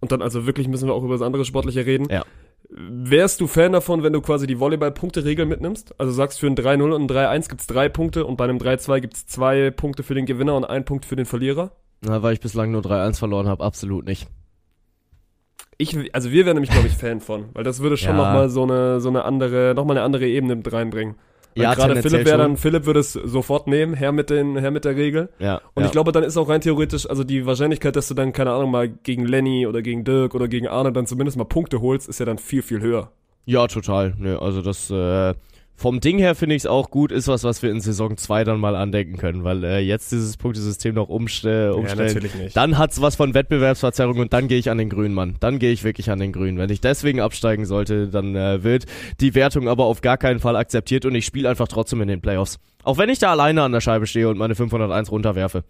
Und dann, also wirklich müssen wir auch über das andere Sportliche reden. Ja. Wärst du Fan davon, wenn du quasi die Volleyball-Punkte-Regel mitnimmst? Also sagst, für ein 3-0 und ein 3-1 gibt's drei Punkte und bei einem 3-2 gibt's zwei Punkte für den Gewinner und ein Punkt für den Verlierer? Na, weil ich bislang nur 3-1 verloren habe, absolut nicht. Ich, also wir wären nämlich, glaube ich, Fan von, weil das würde schon Ja. nochmal so eine, so eine andere, nochmal eine andere Ebene mit reinbringen. Ja, gerade Philipp wäre dann, Philipp würde es sofort nehmen, her mit den, her mit der Regel. Ja. Und ja. ich glaube, dann ist auch rein theoretisch, also die Wahrscheinlichkeit, dass du dann, keine Ahnung, mal gegen Lenny oder gegen Dirk oder gegen Arne dann zumindest mal Punkte holst, ist ja dann viel, viel höher. Ja, total. Ne, also das äh, vom Ding her finde ich es auch gut, ist was, was wir in Saison 2 dann mal andenken können, weil äh, jetzt dieses Punktesystem noch umstell, umstellen. nicht. Dann hat's was von Wettbewerbsverzerrung und dann gehe ich an den Grünen, Mann. Dann gehe ich wirklich an den Grünen. Wenn ich deswegen absteigen sollte, dann äh, wird die Wertung aber auf gar keinen Fall akzeptiert und ich spiele einfach trotzdem in den Playoffs. Auch wenn ich da alleine an der Scheibe stehe und meine 501 runterwerfe.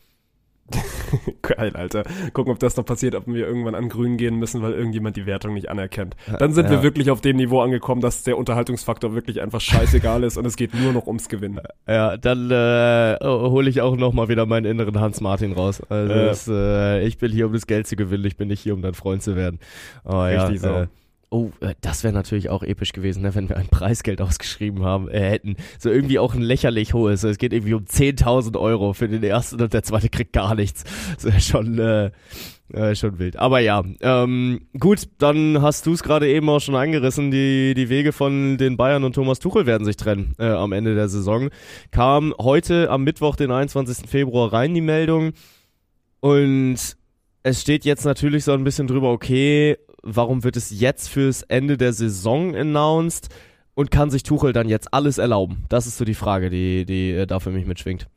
Geil, Alter. Gucken, ob das noch passiert, ob wir irgendwann an Grün gehen müssen, weil irgendjemand die Wertung nicht anerkennt. Dann sind wir Ja. wirklich auf dem Niveau angekommen, dass der Unterhaltungsfaktor wirklich einfach scheißegal ist und es geht nur noch ums Gewinnen. Ja, dann äh, hole ich auch noch mal wieder meinen inneren Hans Martin raus. Also Ja. das, äh, ich bin hier, um das Geld zu gewinnen, ich bin nicht hier, um dein Freund zu werden. Aber Richtig so. ja, äh, Oh, äh, das wäre natürlich auch episch gewesen, ne, wenn wir ein Preisgeld ausgeschrieben haben, äh, hätten. So irgendwie auch ein lächerlich hohes. Es geht irgendwie um 10.000 Euro für den ersten und der zweite kriegt gar nichts. Das wäre schon, äh, äh, schon wild. Aber ja, ähm, gut, dann hast du es gerade eben auch schon angerissen. Die, die Wege von den Bayern und Thomas Tuchel werden sich trennen äh, am Ende der Saison. Kam heute am Mittwoch, den 21. Februar rein, die Meldung. Und es steht jetzt natürlich so ein bisschen drüber, okay, warum wird es jetzt fürs Ende der Saison announced und kann sich Tuchel dann jetzt alles erlauben? Das ist so die Frage, die, die äh, da für mich mitschwingt.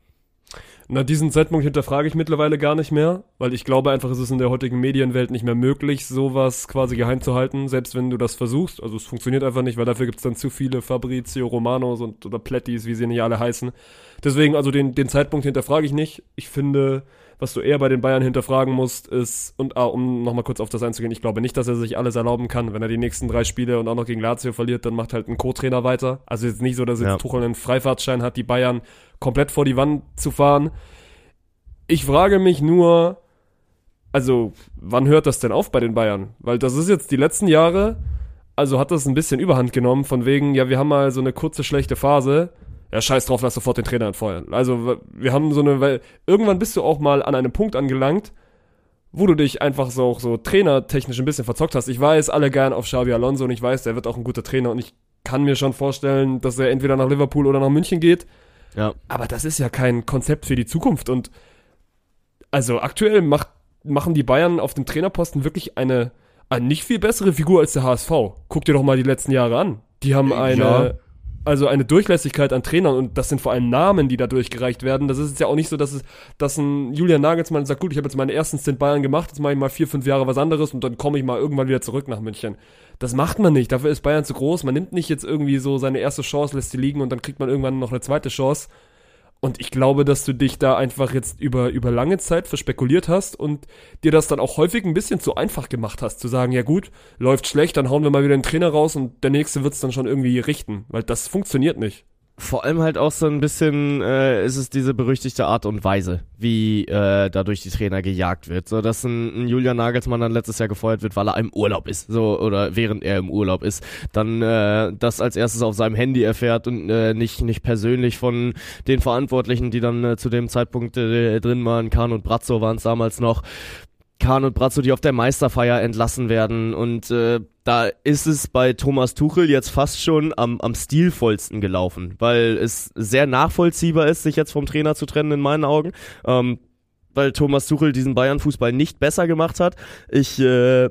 Na, diesen Zeitpunkt hinterfrage ich mittlerweile gar nicht mehr, weil ich glaube einfach, es ist in der heutigen Medienwelt nicht mehr möglich, sowas quasi geheim zu halten, selbst wenn du das versuchst. Also es funktioniert einfach nicht, weil dafür gibt es dann zu viele Fabrizio Romanos und oder Plettis, wie sie nicht alle heißen. Deswegen, also den, den Zeitpunkt hinterfrage ich nicht. Ich finde, was du eher bei den Bayern hinterfragen musst, ist, und ah, um nochmal kurz auf das einzugehen, ich glaube nicht, dass er sich alles erlauben kann. Wenn er die nächsten drei Spiele und auch noch gegen Lazio verliert, dann macht halt ein Co-Trainer weiter. Also jetzt nicht so, dass jetzt Ja. Tuchel einen Freifahrtschein hat, die Bayern komplett vor die Wand zu fahren. Ich frage mich nur, also wann hört das denn auf bei den Bayern? Weil das ist jetzt die letzten Jahre, also hat das ein bisschen Überhand genommen, von wegen, ja, wir haben mal so eine kurze schlechte Phase. Ja, scheiß drauf, lass sofort den Trainer entfeuern. Also wir haben so eine, weil irgendwann bist du auch mal an einem Punkt angelangt, wo du dich einfach so auch so trainertechnisch ein bisschen verzockt hast. Ich weiß, alle gern auf Xavi Alonso und ich weiß, der wird auch ein guter Trainer und ich kann mir schon vorstellen, dass er entweder nach Liverpool oder nach München geht. Ja. Aber das ist ja kein Konzept für die Zukunft. Und also aktuell macht, machen die Bayern auf dem Trainerposten wirklich eine, eine nicht viel bessere Figur als der HSV. Guck dir doch mal die letzten Jahre an. Die haben eine, Ja. Also eine Durchlässigkeit an Trainern und das sind vor allem Namen, die da durchgereicht werden. Das ist jetzt ja auch nicht so, dass es, dass ein Julian Nagelsmann sagt, gut, ich habe jetzt meinen ersten Stint Bayern gemacht, jetzt mache ich mal vier, fünf Jahre was anderes und dann komme ich mal irgendwann wieder zurück nach München. Das macht man nicht. Dafür ist Bayern zu groß. Man nimmt nicht jetzt irgendwie so seine erste Chance, lässt sie liegen und dann kriegt man irgendwann noch eine zweite Chance. Und ich glaube, dass du dich da einfach jetzt über, über lange Zeit verspekuliert hast und dir das dann auch häufig ein bisschen zu einfach gemacht hast, zu sagen, ja gut, läuft schlecht, dann hauen wir mal wieder den Trainer raus und der nächste wird's dann schon irgendwie richten, weil das funktioniert nicht. Vor allem halt auch so ein bisschen äh, ist es diese berüchtigte Art und Weise, wie äh, dadurch die Trainer gejagt wird. So, dass ein, ein Julian Nagelsmann dann letztes Jahr gefeuert wird, weil er im Urlaub ist, so oder während er im Urlaub ist, dann äh, das als erstes auf seinem Handy erfährt und äh, nicht nicht persönlich von den Verantwortlichen, die dann äh, zu dem Zeitpunkt äh, drin waren. Kahn und Brazzo waren es damals noch. Kahn und Brazzo, die auf der Meisterfeier entlassen werden. Und äh, da ist es bei Thomas Tuchel jetzt fast schon am, am stilvollsten gelaufen, weil es sehr nachvollziehbar ist, sich jetzt vom Trainer zu trennen in meinen Augen. Ähm, weil Thomas Tuchel diesen Bayern-Fußball nicht besser gemacht hat. Ich äh,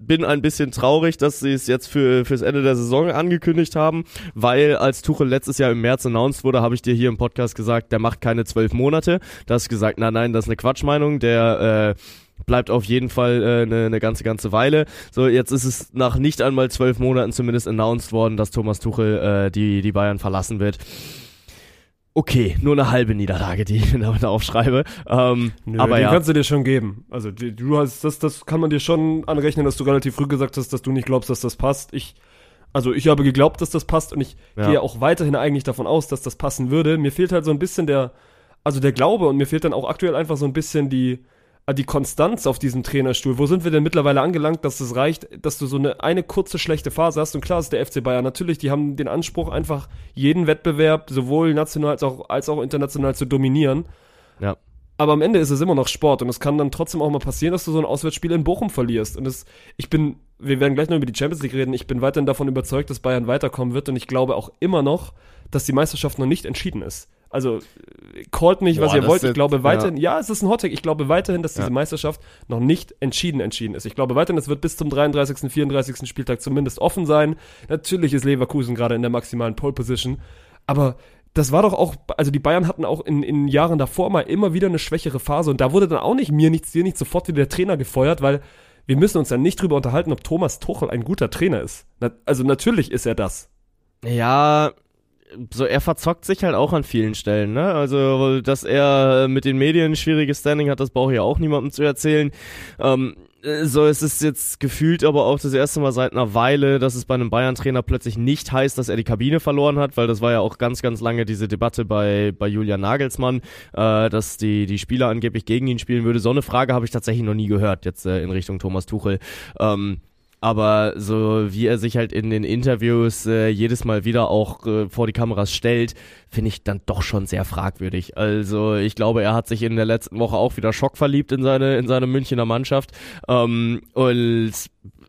bin ein bisschen traurig, dass sie es jetzt für fürs Ende der Saison angekündigt haben, weil als Tuchel letztes Jahr im März announced wurde, habe ich dir hier im Podcast gesagt, der macht keine zwölf Monate. Da hast du gesagt, nein, nein, das ist eine Quatschmeinung. Der äh, bleibt auf jeden Fall eine äh, ne, ne ganze, ganze Weile. So, jetzt ist es nach nicht einmal zwölf Monaten zumindest announced worden, dass Thomas Tuchel äh, die, die Bayern verlassen wird. Okay, nur eine halbe Niederlage, die ich mir damit aufschreibe. Ähm, Nö, aber den ja. kannst du dir schon geben. Also die, du hast das, das kann man dir schon anrechnen, dass du relativ früh gesagt hast, dass du nicht glaubst, dass das passt. Ich, also ich habe geglaubt, dass das passt und ich Ja. gehe auch weiterhin eigentlich davon aus, dass das passen würde. Mir fehlt halt so ein bisschen der, also der Glaube und mir fehlt dann auch aktuell einfach so ein bisschen die, die Konstanz auf diesem Trainerstuhl. Wo sind wir denn mittlerweile angelangt, dass es reicht, dass du so eine, eine kurze schlechte Phase hast? Und klar ist der FC Bayern natürlich, die haben den Anspruch, einfach jeden Wettbewerb sowohl national als auch, als auch international zu dominieren. Ja. Aber am Ende ist es immer noch Sport und es kann dann trotzdem auch mal passieren, dass du so ein Auswärtsspiel in Bochum verlierst. Und es, ich bin, wir werden gleich noch über die Champions League reden, ich bin weiterhin davon überzeugt, dass Bayern weiterkommen wird und ich glaube auch immer noch, dass die Meisterschaft noch nicht entschieden ist. Also, callt mich, was Boah, ihr das wollt. ist- Ich glaube ja. weiterhin, ja. es ist ein Hottag. Ich glaube weiterhin, dass diese Ja. Meisterschaft noch nicht entschieden entschieden ist. Ich glaube weiterhin, es wird bis zum 33., 34. Spieltag zumindest offen sein. Natürlich ist Leverkusen gerade in der maximalen Pole Position, aber das war doch auch, also die Bayern hatten auch in, in Jahren davor mal immer wieder eine schwächere Phase und da wurde dann auch nicht mir nichts, dir nicht sofort wieder der Trainer gefeuert, weil wir müssen uns dann nicht drüber unterhalten, ob Thomas Tuchel ein guter Trainer ist. Na, also natürlich ist er das. Ja, so er verzockt sich halt auch an vielen Stellen, ne? Also, dass er mit den Medien ein schwieriges Standing hat, das brauche ich ja auch niemandem zu erzählen. Ähm, äh, so, es ist jetzt gefühlt aber auch das erste Mal seit einer Weile, dass es bei einem Bayern-Trainer plötzlich nicht heißt, dass er die Kabine verloren hat, weil das war ja auch ganz, ganz lange diese Debatte bei, bei Julian Nagelsmann, äh, dass die, die Spieler angeblich gegen ihn spielen würde. So eine Frage habe ich tatsächlich noch nie gehört, jetzt äh, in Richtung Thomas Tuchel. Ähm, aber so wie er sich halt in den Interviews äh, jedes Mal wieder auch äh, vor die Kameras stellt, finde ich dann doch schon sehr fragwürdig. Also ich glaube, er hat sich in der letzten Woche auch wieder schockverliebt in seine in seine Münchner Mannschaft ähm, und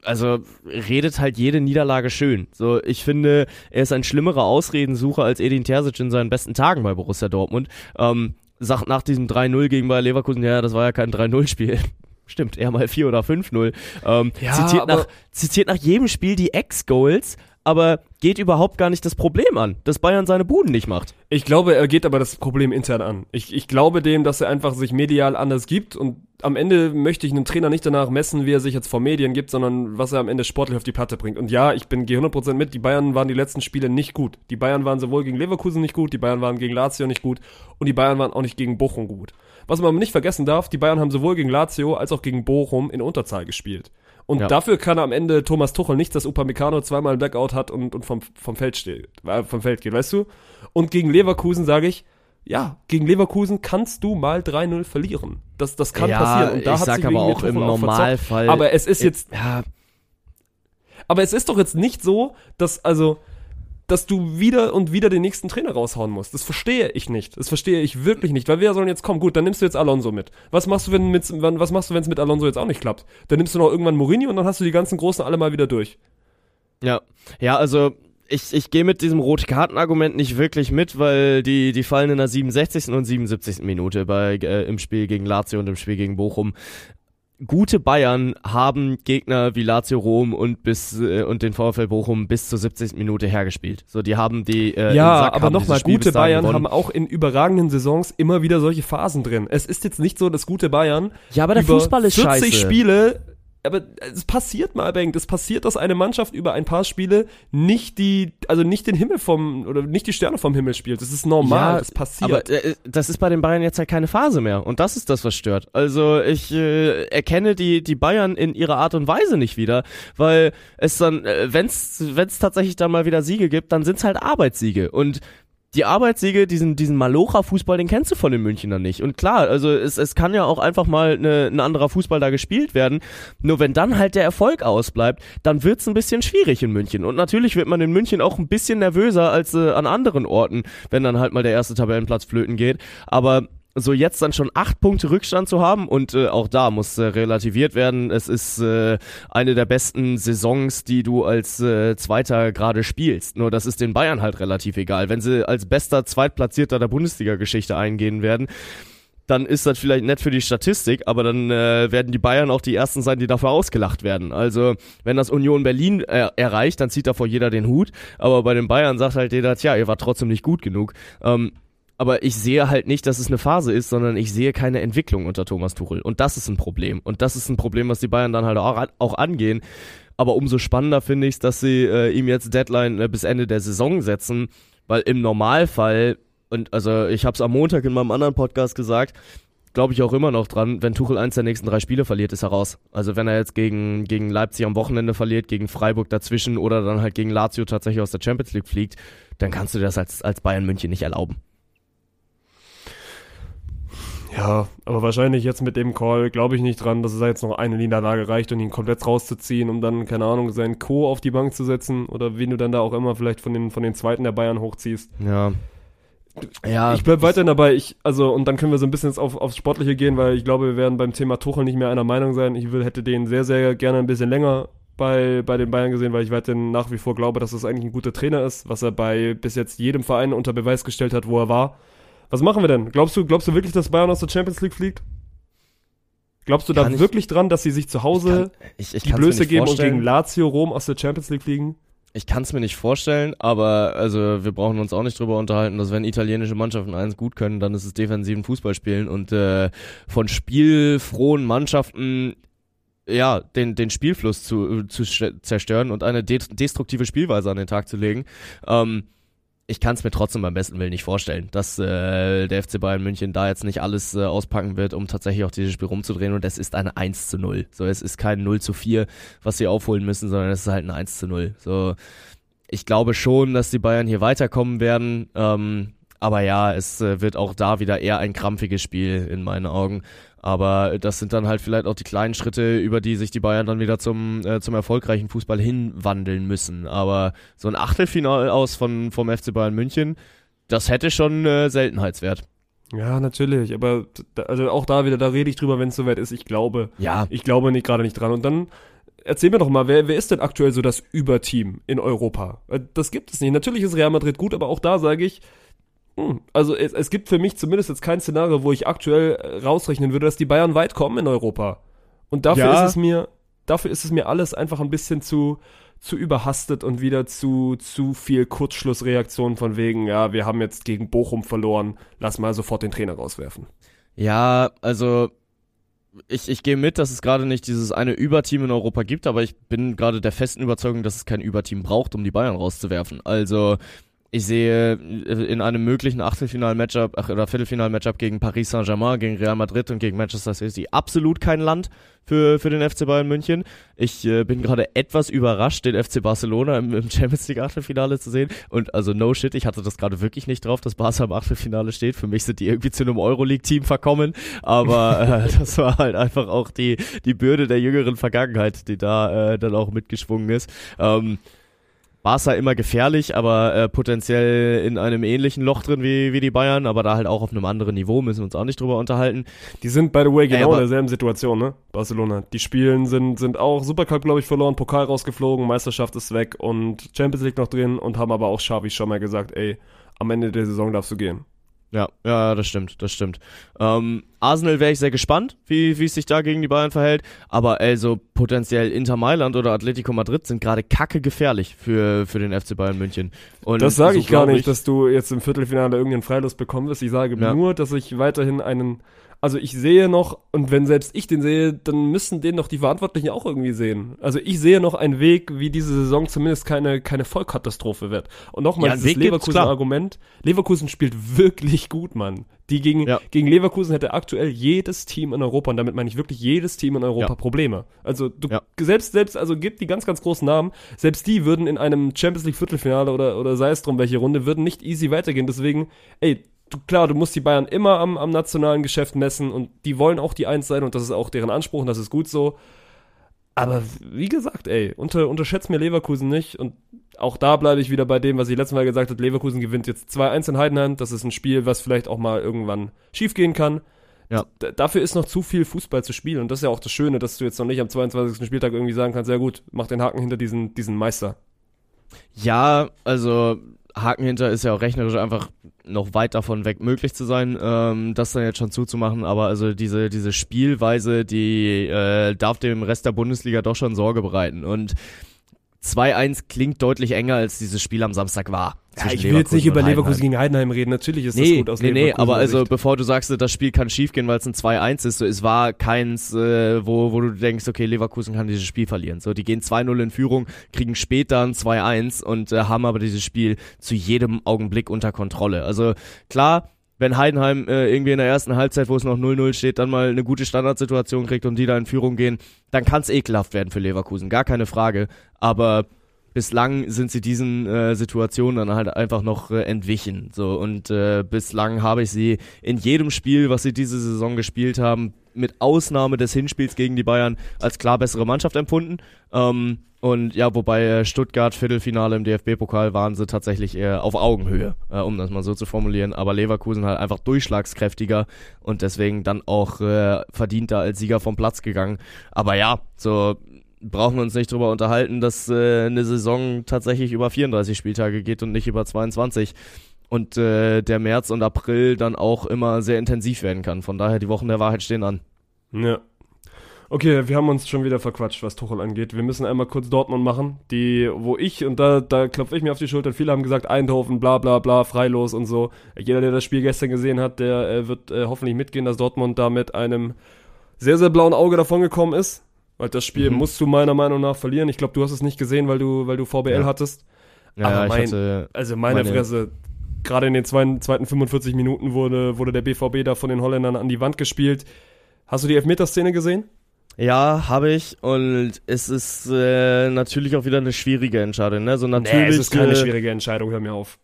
also redet halt jede Niederlage schön. So, ich finde, er ist ein schlimmerer Ausredensucher als Edin Terzic in seinen besten Tagen bei Borussia Dortmund. Ähm, sagt nach diesem 3-0 gegen Bayer Leverkusen, ja, das war ja kein 3-0-Spiel. Stimmt, eher mal 4 oder 5-0. Ähm, Ja, zitiert, nach, zitiert nach jedem Spiel die Ex-Goals, aber geht überhaupt gar nicht das Problem an, dass Bayern seine Buden nicht macht. Ich glaube, er geht aber das Problem intern an. Ich, ich glaube dem, dass er einfach sich medial anders gibt und am Ende möchte ich einen Trainer nicht danach messen, wie er sich jetzt vor Medien gibt, sondern was er am Ende sportlich auf die Platte bringt. Und ja, ich bin gehe 100% mit, die Bayern waren die letzten Spiele nicht gut. Die Bayern waren sowohl gegen Leverkusen nicht gut, die Bayern waren gegen Lazio nicht gut und die Bayern waren auch nicht gegen Bochum gut. Was man aber nicht vergessen darf, die Bayern haben sowohl gegen Lazio als auch gegen Bochum in Unterzahl gespielt. Und Ja. dafür kann am Ende Thomas Tuchel nichts, dass Upamecano zweimal ein Blackout hat und, und vom, vom Feld steht, äh, vom Feld geht, weißt du? Und gegen Leverkusen sage ich, ja, gegen Leverkusen kannst du mal 3-0 verlieren. Das, das kann Ja, passieren. Und da ich hat sich aber auch im. Normalfall- Aber es ist jetzt, Ja, aber es ist doch jetzt nicht so, dass, also, dass du wieder und wieder den nächsten Trainer raushauen musst. Das verstehe ich nicht. Das verstehe ich wirklich nicht. Weil wer sollen jetzt kommen? Gut, dann nimmst du jetzt Alonso mit. Was machst du, wenn mit, was machst du, wenn es mit Alonso jetzt auch nicht klappt? Dann nimmst du noch irgendwann Mourinho und dann hast du die ganzen Großen alle mal wieder durch. Ja, ja, also ich, ich gehe mit diesem rote Karten-Argument nicht wirklich mit, weil die, die fallen in der 67. und 77. Minute bei, äh, im Spiel gegen Lazio und im Spiel gegen Bochum. Gute Bayern haben Gegner wie Lazio Rom und bis äh, und den VfL Bochum bis zur 70. Minute hergespielt. So, die haben die äh, Ja, Sack, aber nochmal, gute Bayern gewonnen. haben auch in überragenden Saisons immer wieder solche Phasen drin. Es ist jetzt nicht so, dass gute Bayern Ja, aber der über Fußball ist 40 scheiße. Spiele, aber es passiert mal, Bengt, es passiert, dass eine Mannschaft über ein paar Spiele nicht die, also nicht den Himmel vom, oder nicht die Sterne vom Himmel spielt. Das ist normal, das passiert. Aber äh, das ist bei den Bayern jetzt halt keine Phase mehr. Und das ist das, was stört. Also ich äh, erkenne die, die Bayern in ihrer Art und Weise nicht wieder, weil es dann, äh, wenn's wenn's tatsächlich dann mal wieder Siege gibt, dann sind's halt Arbeitssiege. Und die Arbeitssiege, diesen, diesen Malocha-Fußball, den kennst du von den Münchnern nicht. Und klar, also es, es kann ja auch einfach mal ne, ein anderer Fußball da gespielt werden. Nur wenn dann halt der Erfolg ausbleibt, dann wird's ein bisschen schwierig in München. Und natürlich wird man in München auch ein bisschen nervöser als äh, an anderen Orten, wenn dann halt mal der erste Tabellenplatz flöten geht. Aber so jetzt dann schon acht Punkte Rückstand zu haben und äh, auch da muss äh, relativiert werden. Es ist äh, eine der besten Saisons, die du als äh, Zweiter gerade spielst. Nur das ist den Bayern halt relativ egal. Wenn sie als bester Zweitplatzierter der Bundesliga-Geschichte eingehen werden, dann ist das vielleicht nett für die Statistik, aber dann äh, werden die Bayern auch die ersten sein, die dafür ausgelacht werden. Also wenn das Union Berlin äh, erreicht, dann zieht davor jeder den Hut, aber bei den Bayern sagt halt jeder, tja, ihr wart trotzdem nicht gut genug. Ähm, aber ich sehe halt nicht, dass es eine Phase ist, sondern ich sehe keine Entwicklung unter Thomas Tuchel. Und das ist ein Problem. Und das ist ein Problem, was die Bayern dann halt auch, angehen. Aber umso spannender finde ich es, dass sie äh, ihm jetzt Deadline äh, bis Ende der Saison setzen, weil im Normalfall, und also ich habe es am Montag in meinem anderen Podcast gesagt, glaube ich auch immer noch dran, wenn Tuchel eins der nächsten drei Spiele verliert, ist er raus. Also wenn er jetzt gegen, gegen Leipzig am Wochenende verliert, gegen Freiburg dazwischen oder dann halt gegen Lazio tatsächlich aus der Champions League fliegt, dann kannst du das als, als Bayern München nicht erlauben. Ja, aber wahrscheinlich jetzt mit dem Call glaube ich nicht dran, dass es jetzt noch eine Niederlage reicht, um ihn komplett rauszuziehen, um dann, keine Ahnung, seinen Co. auf die Bank zu setzen oder wen du dann da auch immer vielleicht von den, von den Zweiten der Bayern hochziehst. Ja. Ja, Ich bleib weiterhin dabei, ich, also, und dann können wir so ein bisschen jetzt auf, aufs Sportliche gehen, weil ich glaube, wir werden beim Thema Tuchel nicht mehr einer Meinung sein. Ich will, hätte den sehr, sehr gerne ein bisschen länger bei, bei den Bayern gesehen, weil ich weiterhin nach wie vor glaube, dass das eigentlich ein guter Trainer ist, was er bei bis jetzt jedem Verein unter Beweis gestellt hat, wo er war. Was machen wir denn? Glaubst du, glaubst du wirklich, dass Bayern aus der Champions League fliegt? Glaubst du da Kann ich- wirklich dran, dass sie sich zu Hause ich, ich die Blöße geben und vorstellen. gegen Lazio Rom aus der Champions League fliegen? Ich kann es mir nicht vorstellen, aber also wir brauchen uns auch nicht drüber unterhalten, dass wenn italienische Mannschaften eins gut können, dann ist es defensiven Fußball spielen und äh, von spielfrohen Mannschaften ja den den Spielfluss zu, zu sch- zerstören und eine de destruktive Spielweise an den Tag zu legen. Ähm, ich kann es mir trotzdem beim besten Willen nicht vorstellen, dass äh, der FC Bayern München da jetzt nicht alles äh, auspacken wird, um tatsächlich auch dieses Spiel rumzudrehen. Und es ist eine 1 zu 0. So, es ist kein 0 zu 4, was sie aufholen müssen, sondern es ist halt ein 1 zu 0. So, ich glaube schon, dass die Bayern hier weiterkommen werden. Ähm, aber ja, es äh, wird auch da wieder eher ein krampfiges Spiel in meinen Augen. Aber das sind dann halt vielleicht auch die kleinen Schritte, über die sich die Bayern dann wieder zum, äh, zum erfolgreichen Fußball hinwandeln müssen. Aber so ein Achtelfinal aus von, vom FC Bayern München, das hätte schon äh, Seltenheitswert. Ja, natürlich, aber da, also auch da wieder, da rede ich drüber, wenn es soweit ist. Ich glaube, Ja, ich glaube nicht gerade nicht dran. Und dann erzähl mir doch mal, wer, wer ist denn aktuell so das Überteam in Europa? Äh, Das gibt es nicht. Natürlich ist Real Madrid gut, aber auch da sage ich, also es, es gibt für mich zumindest jetzt kein Szenario, wo ich aktuell äh, rausrechnen würde, dass die Bayern weit kommen in Europa. Und dafür Ja. ist es mir, dafür ist es mir alles einfach ein bisschen zu zu überhastet und wieder zu zu viel Kurzschlussreaktion von wegen, ja, wir haben jetzt gegen Bochum verloren, lass mal sofort den Trainer rauswerfen. Ja, also ich, ich gehe mit, dass es gerade nicht dieses eine Überteam in Europa gibt, aber ich bin gerade der festen Überzeugung, dass es kein Überteam braucht, um die Bayern rauszuwerfen. Also ich sehe äh, in einem möglichen Achtelfinal-Matchup ach, oder Viertelfinal-Matchup gegen Paris Saint-Germain, gegen Real Madrid und gegen Manchester City absolut kein Land für, für den FC Bayern München. Ich äh, bin gerade etwas überrascht, den FC Barcelona im, im Champions League Achtelfinale zu sehen. Und also no shit, ich hatte das gerade wirklich nicht drauf, dass Barca im Achtelfinale steht. Für mich sind die irgendwie zu einem Euroleague-Team verkommen. Aber äh, das war halt einfach auch die, die Bürde der jüngeren Vergangenheit, die da äh, dann auch mitgeschwungen ist. Ähm, Barca immer gefährlich, aber äh, potenziell in einem ähnlichen Loch drin wie, wie die Bayern, aber da halt auch auf einem anderen Niveau, müssen wir uns auch nicht drüber unterhalten. Die sind, by the way, genau in derselben Situation, ne? Barcelona. Die spielen, sind, sind auch Supercup, glaube ich, verloren, Pokal rausgeflogen, Meisterschaft ist weg und Champions League noch drin und haben aber auch Xavi schon mal gesagt, ey, am Ende der Saison darfst du gehen. Ja, ja, das stimmt, das stimmt. Ähm, Arsenal wäre ich sehr gespannt, wie wie es sich da gegen die Bayern verhält. Aber also potenziell Inter Mailand oder Atletico Madrid sind gerade kacke gefährlich für, für den FC Bayern München. Und Das sage so ich gar nicht, dass du jetzt im Viertelfinale irgendeinen Freilos bekommen wirst. Ich sage Ja. nur, dass ich weiterhin einen, also ich sehe noch, und wenn selbst ich den sehe, dann müssen den doch die Verantwortlichen auch irgendwie sehen. Also ich sehe noch einen Weg, wie diese Saison zumindest keine, keine Vollkatastrophe wird. Und nochmal Ja, dieses. Leverkusen-Argument. Leverkusen spielt wirklich gut, Mann. Die gegen, Ja. gegen Leverkusen hätte aktuell jedes Team in Europa, und damit meine ich wirklich jedes Team in Europa Ja. Probleme. Also du Ja. selbst, selbst, also gibt die ganz, ganz großen Namen, selbst die würden in einem Champions League Viertelfinale oder, oder sei es drum welche Runde, würden nicht easy weitergehen. Deswegen, ey, du, klar, du musst die Bayern immer am, am nationalen Geschäft messen und die wollen auch die Eins sein und das ist auch deren Anspruch und das ist gut so. Aber wie gesagt, ey, unter, unterschätzt mir Leverkusen nicht und auch da bleibe ich wieder bei dem, was ich letztes Mal gesagt habe. Leverkusen gewinnt jetzt 2-1 in Heidenheim. Das ist ein Spiel, was vielleicht auch mal irgendwann schiefgehen kann. Ja. D dafür ist noch zu viel Fußball zu spielen. Und das ist ja auch das Schöne, dass du jetzt noch nicht am 22. Spieltag irgendwie sagen kannst, ja gut, mach den Haken hinter diesen, diesen Meister. Ja, also Haken hinter ist ja auch rechnerisch einfach noch weit davon weg möglich zu sein, ähm, das dann jetzt schon zuzumachen. Aber also diese, diese Spielweise, die äh, darf dem Rest der Bundesliga doch schon Sorge bereiten. Und 2-1 klingt deutlich enger, als dieses Spiel am Samstag war. Ja, ich will jetzt nicht Leverkusen über Leverkusen Heidenheim. gegen Heidenheim reden. Natürlich ist das Nee, gut aus nee, nee, Leverkusener aber also Sicht. bevor du sagst, das Spiel kann schiefgehen, weil es ein 2-1 ist, so, es war keins, äh, wo, wo du denkst, okay, Leverkusen kann dieses Spiel verlieren. So, die gehen 2-0 in Führung, kriegen später ein 2-1 und äh, haben aber dieses Spiel zu jedem Augenblick unter Kontrolle. Also klar, wenn Heidenheim äh, irgendwie in der ersten Halbzeit, wo es noch 0-0 steht, dann mal eine gute Standardsituation kriegt und die da in Führung gehen, dann kann es ekelhaft werden für Leverkusen, gar keine Frage. Aber bislang sind sie diesen äh, Situationen dann halt einfach noch äh, entwichen. So und äh, bislang habe ich sie in jedem Spiel, was sie diese Saison gespielt haben, mit Ausnahme des Hinspiels gegen die Bayern als klar bessere Mannschaft empfunden. Ähm, und ja, wobei äh, Stuttgart Viertelfinale im DFB-Pokal waren sie tatsächlich eher auf Augenhöhe, äh, um das mal so zu formulieren. Aber Leverkusen halt einfach durchschlagskräftiger und deswegen dann auch äh, verdienter als Sieger vom Platz gegangen. Aber ja, so brauchen wir uns nicht drüber unterhalten, dass äh, eine Saison tatsächlich über 34 Spieltage geht und nicht über 22 und äh, der März und April dann auch immer sehr intensiv werden kann. Von daher die Wochen der Wahrheit stehen an. Ja. Okay, wir haben uns schon wieder verquatscht, was Tuchel angeht. Wir müssen einmal kurz Dortmund machen, die, wo ich, und da, da klopfe ich mir auf die Schulter, viele haben gesagt, Eindhoven, bla bla bla, freilos und so. Jeder, der das Spiel gestern gesehen hat, der äh, wird äh, hoffentlich mitgehen, dass Dortmund da mit einem sehr, sehr blauen Auge davongekommen ist. Weil das Spiel Mhm. musst du meiner Meinung nach verlieren. Ich glaube, du hast es nicht gesehen, weil du, weil du VBL Ja. hattest. Ja, Aber mein- hatte, Also meine, Meine- Fresse, gerade in den zweiten, zweiten 45 Minuten wurde, wurde der BVB da von den Holländern an die Wand gespielt. Hast du die Elfmeterszene gesehen? ja, habe ich und es ist äh, natürlich auch wieder eine schwierige Entscheidung. Ne? So natürlich, es ist keine schwierige Entscheidung, hör mir auf.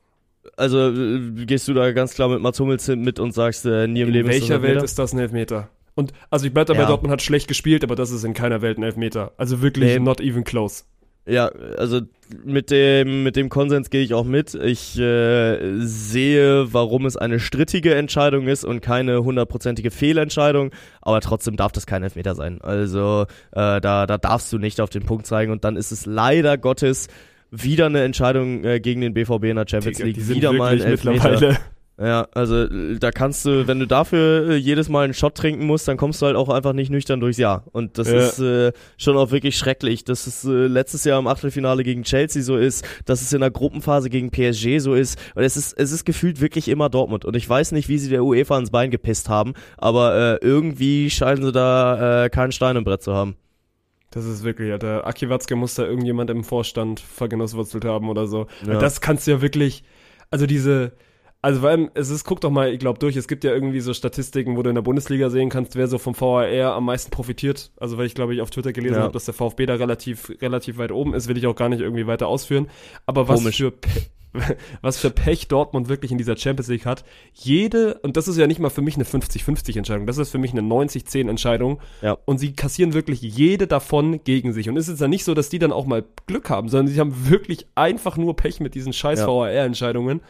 Also äh, gehst du da ganz klar mit Mats Hummels hin mit und sagst, äh, nie im In Leben ist das welcher Welt Elfmeter? ist das ein Elfmeter? Und also ich bleib dabei, Ja. Dortmund hat schlecht gespielt, aber das ist in keiner Welt ein Elfmeter. Also wirklich Nee. not even close. Ja, also mit dem, mit dem Konsens gehe ich auch mit. Ich äh, sehe, warum es eine strittige Entscheidung ist und keine hundertprozentige Fehlentscheidung, aber trotzdem darf das kein Elfmeter sein. Also äh, da, da darfst du nicht auf den Punkt zeigen und dann ist es leider Gottes wieder eine Entscheidung äh, gegen den BVB in der Champions League. wieder mal ein Elfmeter. Ja, also äh, da kannst du, wenn du dafür äh, jedes Mal einen Shot trinken musst, dann kommst du halt auch einfach nicht nüchtern durchs Jahr. Und das Ja. ist äh, schon auch wirklich schrecklich, dass es äh, letztes Jahr im Achtelfinale gegen Chelsea so ist, dass es in der Gruppenphase gegen PSG so ist. Und es ist, es ist gefühlt wirklich immer Dortmund. Und ich weiß nicht, wie sie der UEFA ins Bein gepisst haben, aber äh, irgendwie scheinen sie da äh, keinen Stein im Brett zu haben. Das ist wirklich, Alter. Aki Watzke muss da irgendjemand im Vorstand vergenusswurzelt haben oder so. Ja. Das kannst du ja wirklich, also diese, also vor allem, es ist, guck doch mal, ich glaube durch, es gibt ja irgendwie so Statistiken, wo du in der Bundesliga sehen kannst, wer so vom VAR am meisten profitiert. Also weil ich glaube, ich auf Twitter gelesen Ja. habe, dass der VfB da relativ, relativ weit oben ist, will ich auch gar nicht irgendwie weiter ausführen. Aber was Komisch. für, Pe was für Pech Dortmund wirklich in dieser Champions League hat. Jede, und das ist ja nicht mal für mich eine 50-50 Entscheidung, das ist für mich eine 90-10 Entscheidung. Ja. Und sie kassieren wirklich jede davon gegen sich. Und es ist ja nicht so, dass die dann auch mal Glück haben, sondern sie haben wirklich einfach nur Pech mit diesen scheiß Ja. VAR-Entscheidungen.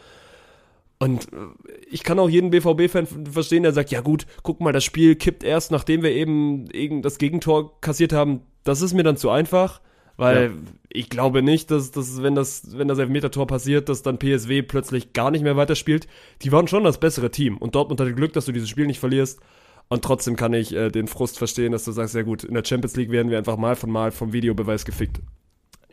Und äh, ich kann auch jeden BVB-Fan verstehen, der sagt, ja gut, guck mal, das Spiel kippt erst, nachdem wir eben, eben das Gegentor kassiert haben. Das ist mir dann zu einfach, weil Ja. ich glaube nicht, dass, dass wenn das, wenn das Elfmeter-Tor passiert, dass dann PSW plötzlich gar nicht mehr weiterspielt. Die waren schon das bessere Team. Und Dortmund hatte Glück, dass du dieses Spiel nicht verlierst. Und trotzdem kann ich äh, den Frust verstehen, dass du sagst, ja gut, in der Champions League werden wir einfach mal von mal vom Videobeweis gefickt.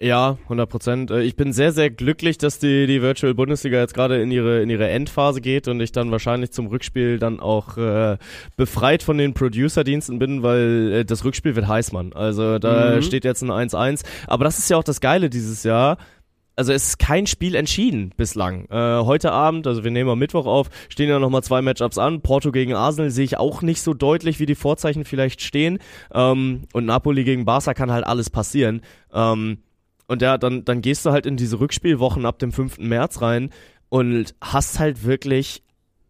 Ja, 100 Prozent. Ich bin sehr, sehr glücklich, dass die, die Virtual Bundesliga jetzt gerade in ihre, in ihre Endphase geht und ich dann wahrscheinlich zum Rückspiel dann auch äh, befreit von den Producer-Diensten bin, weil äh, das Rückspiel wird heiß, Mann. Also da Mhm. steht jetzt ein 1-1. Aber das ist ja auch das Geile dieses Jahr. Also es ist kein Spiel entschieden bislang. Äh, heute Abend, also wir nehmen am Mittwoch auf, stehen ja nochmal zwei Matchups an. Porto gegen Arsenal sehe ich auch nicht so deutlich, wie die Vorzeichen vielleicht stehen. Ähm, und Napoli gegen Barca kann halt alles passieren. Ähm, und ja, dann, dann gehst du halt in diese Rückspielwochen ab dem 5. März rein und hast halt wirklich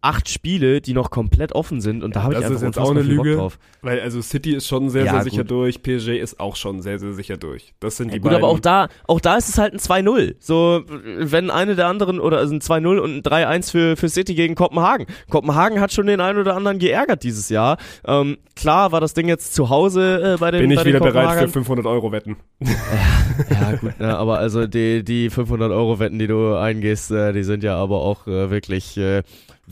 acht Spiele, die noch komplett offen sind und da habe ich einfach ist jetzt auch eine viel Bock Lüge. drauf. Weil also City ist schon sehr, Ja, sehr sicher gut. durch, PSG ist auch schon sehr, sehr sicher durch. Das sind Ja, die gut, beiden. aber auch da, auch da ist es halt ein 2-0. So, wenn eine der anderen, oder also ein 2-0 und ein 3-1 für, für City gegen Kopenhagen. Kopenhagen hat schon den einen oder anderen geärgert dieses Jahr. Ähm, klar war das Ding jetzt zu Hause äh, bei den bin ich wieder bereit für Kopenhagern. 500 Euro wetten. Ja, gut, ne, aber also die, die 500 Euro Wetten, die du eingehst, äh, die sind ja aber auch äh, wirklich, äh,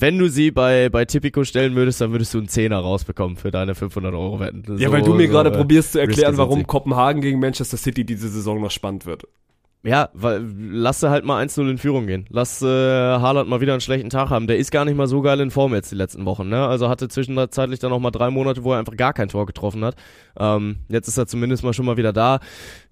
wenn du sie bei, bei Tipico stellen würdest, dann würdest du einen Zehner rausbekommen für deine 500 Euro Wetten. Ja, So- weil du mir so, gerade äh, probierst zu erklären, warum. Kopenhagen gegen Manchester City diese Saison noch spannend wird. ja, weil lass sie halt mal 1-0 in Führung gehen. Lass äh, Haaland mal wieder einen schlechten Tag haben. Der ist gar nicht mal so geil in Form jetzt die letzten Wochen. Ne? Also hatte zwischenzeitlich dann noch mal drei Monate, wo er einfach gar kein Tor getroffen hat. Ähm, jetzt ist er zumindest mal schon mal wieder da.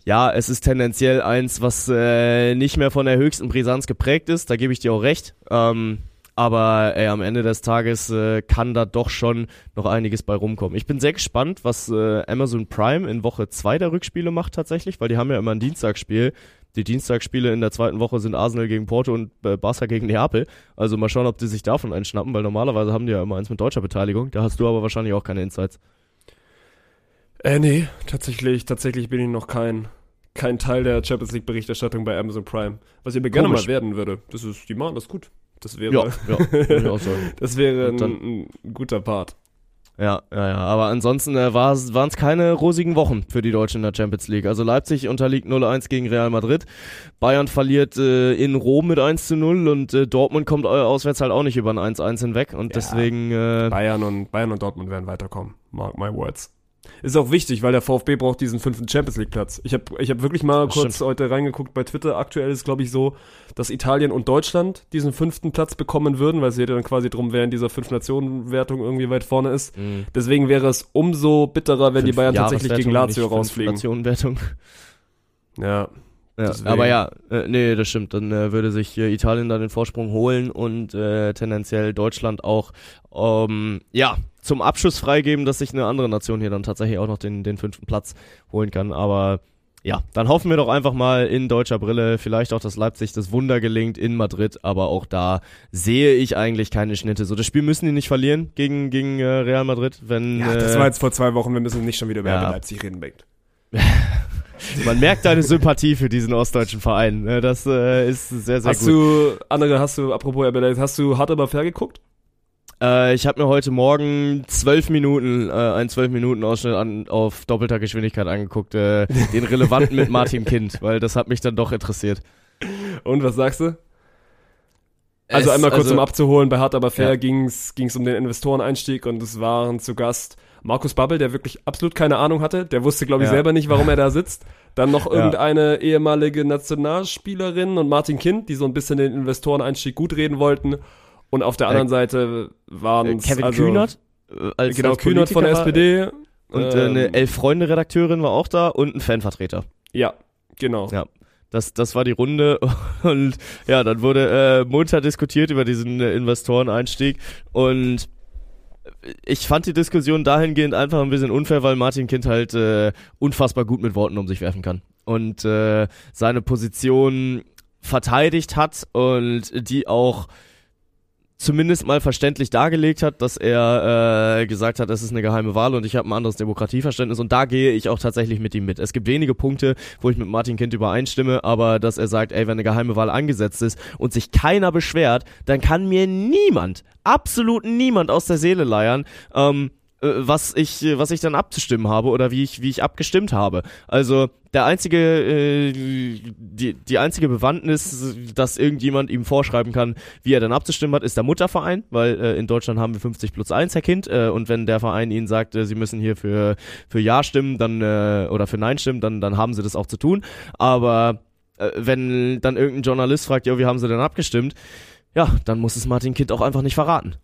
Ja, es ist tendenziell eins, was äh, nicht mehr von der höchsten Brisanz geprägt ist. Da gebe ich dir auch recht. Ähm, aber ey, am Ende des Tages äh, kann da doch schon noch einiges bei rumkommen. Ich bin sehr gespannt, was äh, Amazon Prime in Woche 2 der Rückspiele macht tatsächlich, weil die haben ja immer ein Dienstagsspiel. Die Dienstagsspiele in der zweiten Woche sind Arsenal gegen Porto und äh, Barca gegen Neapel. Also mal schauen, ob die sich davon einschnappen, weil normalerweise haben die ja immer eins mit deutscher Beteiligung. Da hast du aber wahrscheinlich auch keine Insights. Äh, nee, tatsächlich, tatsächlich bin ich noch kein, kein Teil der Champions League Berichterstattung bei Amazon Prime. Was ich mir gerne mal werden würde. Das ist, die machen das gut. Das wäre, Ja, ja, das wäre ein, ein guter Part. Ja, ja, ja. Aber ansonsten äh, waren es keine rosigen Wochen für die Deutschen in der Champions League. Also Leipzig unterliegt 0-1 gegen Real Madrid. Bayern verliert äh, in Rom mit 1 0 und äh, Dortmund kommt äh, auswärts halt auch nicht über ein 1-1 hinweg. Und Ja. deswegen, äh, Bayern und, Bayern und Dortmund werden weiterkommen. Mark my words. Ist auch wichtig, weil der VfB braucht diesen fünften Champions League Platz. Ich habe ich hab wirklich mal Das kurz stimmt. heute reingeguckt bei Twitter. Aktuell ist glaube ich so, dass Italien und Deutschland diesen fünften Platz bekommen würden, weil es ja dann quasi drum wäre, in dieser Fünf-Nationen-Wertung irgendwie weit vorne ist. mh, Deswegen wäre es umso bitterer, wenn die fünf Bayern tatsächlich gegen Lazio rausfliegen. Nationenwertung. Ja, Ja, aber ja, äh, nee, das stimmt. Dann äh, würde sich äh, Italien da den Vorsprung holen und äh, tendenziell Deutschland auch, ähm, ja, zum Abschluss freigeben, dass sich eine andere Nation hier dann tatsächlich auch noch den, den fünften Platz holen kann. Aber ja, dann hoffen wir doch einfach mal in deutscher Brille, vielleicht auch, dass Leipzig das Wunder gelingt in Madrid, aber auch da sehe ich eigentlich keine Schnitte. So, das Spiel müssen die nicht verlieren gegen, gegen äh, Real Madrid, wenn ja das äh, war jetzt vor zwei Wochen. Wir müssen nicht schon wieder über Ja. Leipzig reden, Bengt. man merkt deine Sympathie für diesen ostdeutschen Verein. Ne? Das äh, ist sehr, sehr Hast gut. du, andere, hast du, apropos RB Leipzig, hast du hart aber fair geguckt? Äh, ich habe mir heute Morgen zwölf Minuten, äh, einen zwölf Minuten Ausschnitt an, auf doppelter Geschwindigkeit angeguckt, äh, den relevanten mit Martin Kind, weil das hat mich dann doch interessiert. Und was sagst du? Also Es- einmal kurz also- um abzuholen, bei Hart aber fair Ja. ging's ging's um den Investoreneinstieg und es waren zu Gast Markus Babbel, der wirklich absolut keine Ahnung hatte. Der wusste, glaube ich, Ja. selber nicht, warum er da sitzt. Dann noch Ja. irgendeine ehemalige Nationalspielerin und Martin Kind, die so ein bisschen den Investoreneinstieg gut reden wollten. Und auf der Äh, anderen Seite waren Äh, Kevin also, Kühnert, äh, als, Genau, als Kühnert von der SPD. Und äh, eine ähm, Elf-Freunde-Redakterin war auch da und ein Fanvertreter. Ja, genau. Ja. Das, das war die Runde und ja, dann wurde äh, munter diskutiert über diesen äh, Investoreneinstieg und ich fand die Diskussion dahingehend einfach ein bisschen unfair, weil Martin Kind halt äh, unfassbar gut mit Worten um sich werfen kann. Und äh, seine Position verteidigt hat und die auch zumindest mal verständlich dargelegt hat, dass er äh, gesagt hat, es ist eine geheime Wahl und ich habe ein anderes Demokratieverständnis und da gehe ich auch tatsächlich mit ihm mit. Es gibt wenige Punkte, wo ich mit Martin Kind übereinstimme, aber dass er sagt, ey, wenn eine geheime Wahl angesetzt ist und sich keiner beschwert, dann kann mir niemand, absolut niemand aus der Seele leiern, ähm, äh, was ich was ich dann abzustimmen habe oder wie ich wie ich abgestimmt habe. Also der einzige äh, die die einzige Bewandtnis, dass irgendjemand ihm vorschreiben kann, wie er dann abzustimmen hat, ist der Mutterverein, weil äh, in Deutschland haben wir 50 plus 1 Herr Kind äh, und wenn der Verein ihnen sagt, äh, sie müssen hier für für ja stimmen, dann äh, oder für nein stimmen, dann dann haben sie das auch zu tun, aber äh, wenn dann irgendein Journalist fragt, ja, wie haben sie denn abgestimmt? Ja, dann muss es Martin Kind auch einfach nicht verraten.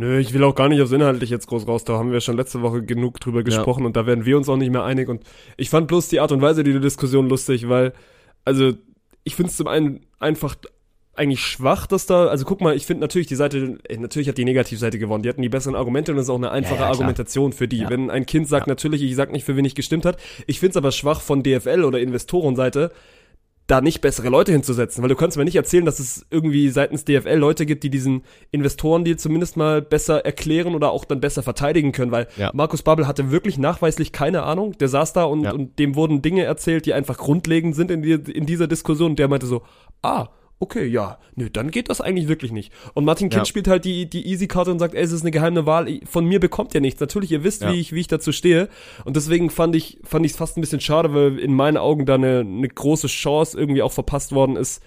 Nö, ich will auch gar nicht aufs Inhaltlich jetzt groß raus. Da haben wir schon letzte Woche genug drüber gesprochen und da werden wir uns auch nicht mehr einig. Und ich fand bloß die Art und Weise dieser Diskussion lustig, weil, also, ich finde es zum einen einfach eigentlich schwach, dass da, also guck mal, ich finde natürlich die Seite, äh, natürlich hat die Negativseite gewonnen. Die hatten die besseren Argumente und das ist auch eine einfache Ja, ja. Argumentation für die. Ja. Wenn ein Kind sagt, Ja. natürlich, ich sag nicht, für wen ich gestimmt hat. Ich finde es aber schwach von DFL oder Investorenseite, da nicht bessere Leute hinzusetzen, weil du kannst mir nicht erzählen, dass es irgendwie seitens DFL Leute gibt, die diesen Investoren dir zumindest mal besser erklären oder auch dann besser verteidigen können, weil Ja. Markus Babbel hatte wirklich nachweislich keine Ahnung. Der saß da und, Ja. und dem wurden Dinge erzählt, die einfach grundlegend sind in, die, in dieser Diskussion und der meinte so, ah, okay, ja, nö, dann geht das eigentlich wirklich nicht. Und Martin Kind Ja. spielt halt die, die Easy-Karte und sagt, ey, es ist eine geheime Wahl, von mir bekommt ihr nichts. Natürlich, ihr wisst, Ja. wie ich, wie ich dazu stehe. Und deswegen fand ich, fand ich es fast ein bisschen schade, weil in meinen Augen da eine, eine große Chance irgendwie auch verpasst worden ist,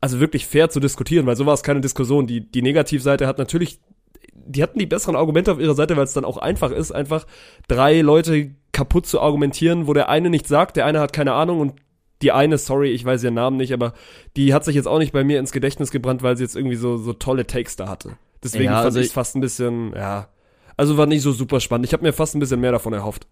also wirklich fair zu diskutieren, weil so war es keine Diskussion. Die, die Negativseite hat natürlich, die hatten die besseren Argumente auf ihrer Seite, weil es dann auch einfach ist, einfach drei Leute kaputt zu argumentieren, wo der eine nichts sagt, der eine hat keine Ahnung und die eine, sorry, ich weiß ihren Namen nicht, aber die hat sich jetzt auch nicht bei mir ins Gedächtnis gebrannt, weil sie jetzt irgendwie so, so tolle Takes da hatte. Deswegen Ja, fand also ich ich- fast ein bisschen, ja, also war nicht so super spannend. Ich habe mir fast ein bisschen mehr davon erhofft.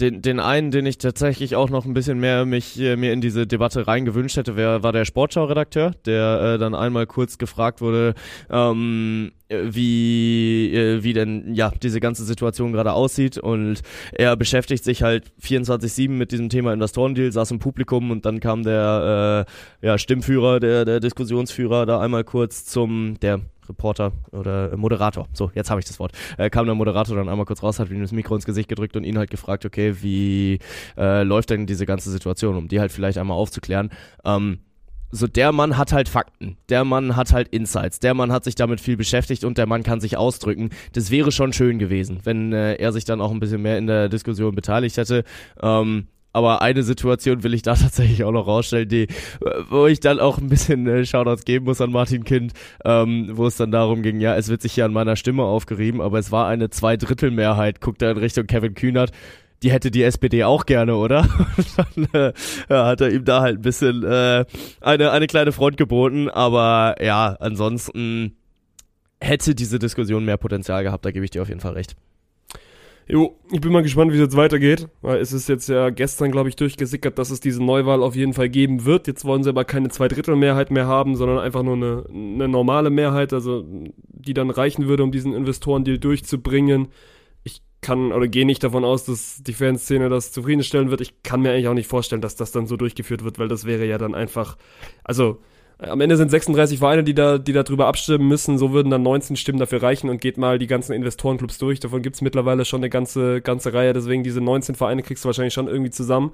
Den, den einen, den ich tatsächlich auch noch ein bisschen mehr mich äh, mir in diese Debatte reingewünscht hätte, wär, war der Sportschau-Redakteur, der äh, dann einmal kurz gefragt wurde, ähm, äh, wie äh, wie denn ja diese ganze Situation gerade aussieht. Und er beschäftigt sich halt 24/7 mit diesem Thema Investorendeal, saß im Publikum und dann kam der äh, ja Stimmführer, der der Diskussionsführer da einmal kurz zum der Reporter oder Moderator. So, jetzt habe ich das Wort. Äh, kam der Moderator dann einmal kurz raus, hat ihm das Mikro ins Gesicht gedrückt und ihn halt gefragt, okay, wie äh, läuft denn diese ganze Situation, um die halt vielleicht einmal aufzuklären. Ähm, so der Mann hat halt Fakten, der Mann hat halt Insights, der Mann hat sich damit viel beschäftigt und der Mann kann sich ausdrücken. Das wäre schon schön gewesen, wenn äh, er sich dann auch ein bisschen mehr in der Diskussion beteiligt hätte. Ähm, aber eine Situation will ich da tatsächlich auch noch rausstellen, die, wo ich dann auch ein bisschen äh, Shoutouts geben muss an Martin Kind, ähm, wo es dann darum ging, ja, es wird sich hier an meiner Stimme aufgerieben, aber es war eine Zweidrittelmehrheit, guckt er in Richtung Kevin Kühnert, die hätte die SPD auch gerne, oder? Und dann äh, ja, hat er ihm da halt ein bisschen äh, eine, eine kleine Front geboten, aber ja, ansonsten hätte diese Diskussion mehr Potenzial gehabt, da gebe ich dir auf jeden Fall recht. Jo, ich bin mal gespannt, wie es jetzt weitergeht, weil es ist jetzt ja gestern, glaube ich, durchgesickert, dass es diese Neuwahl auf jeden Fall geben wird. Jetzt wollen sie aber keine Zweidrittelmehrheit mehr haben, sondern einfach nur eine, eine normale Mehrheit, also die dann reichen würde, um diesen Investorendeal durchzubringen. Ich kann oder gehe nicht davon aus, dass die Fanszene das zufriedenstellen wird. Ich kann mir eigentlich auch nicht vorstellen, dass das dann so durchgeführt wird, weil das wäre ja dann einfach, also am Ende sind 36 Vereine, die da, die darüber abstimmen müssen. So würden dann 19 Stimmen dafür reichen und geht mal die ganzen Investorenclubs durch. Davon gibt's mittlerweile schon eine ganze, ganze Reihe. Deswegen diese 19 Vereine kriegst du wahrscheinlich schon irgendwie zusammen.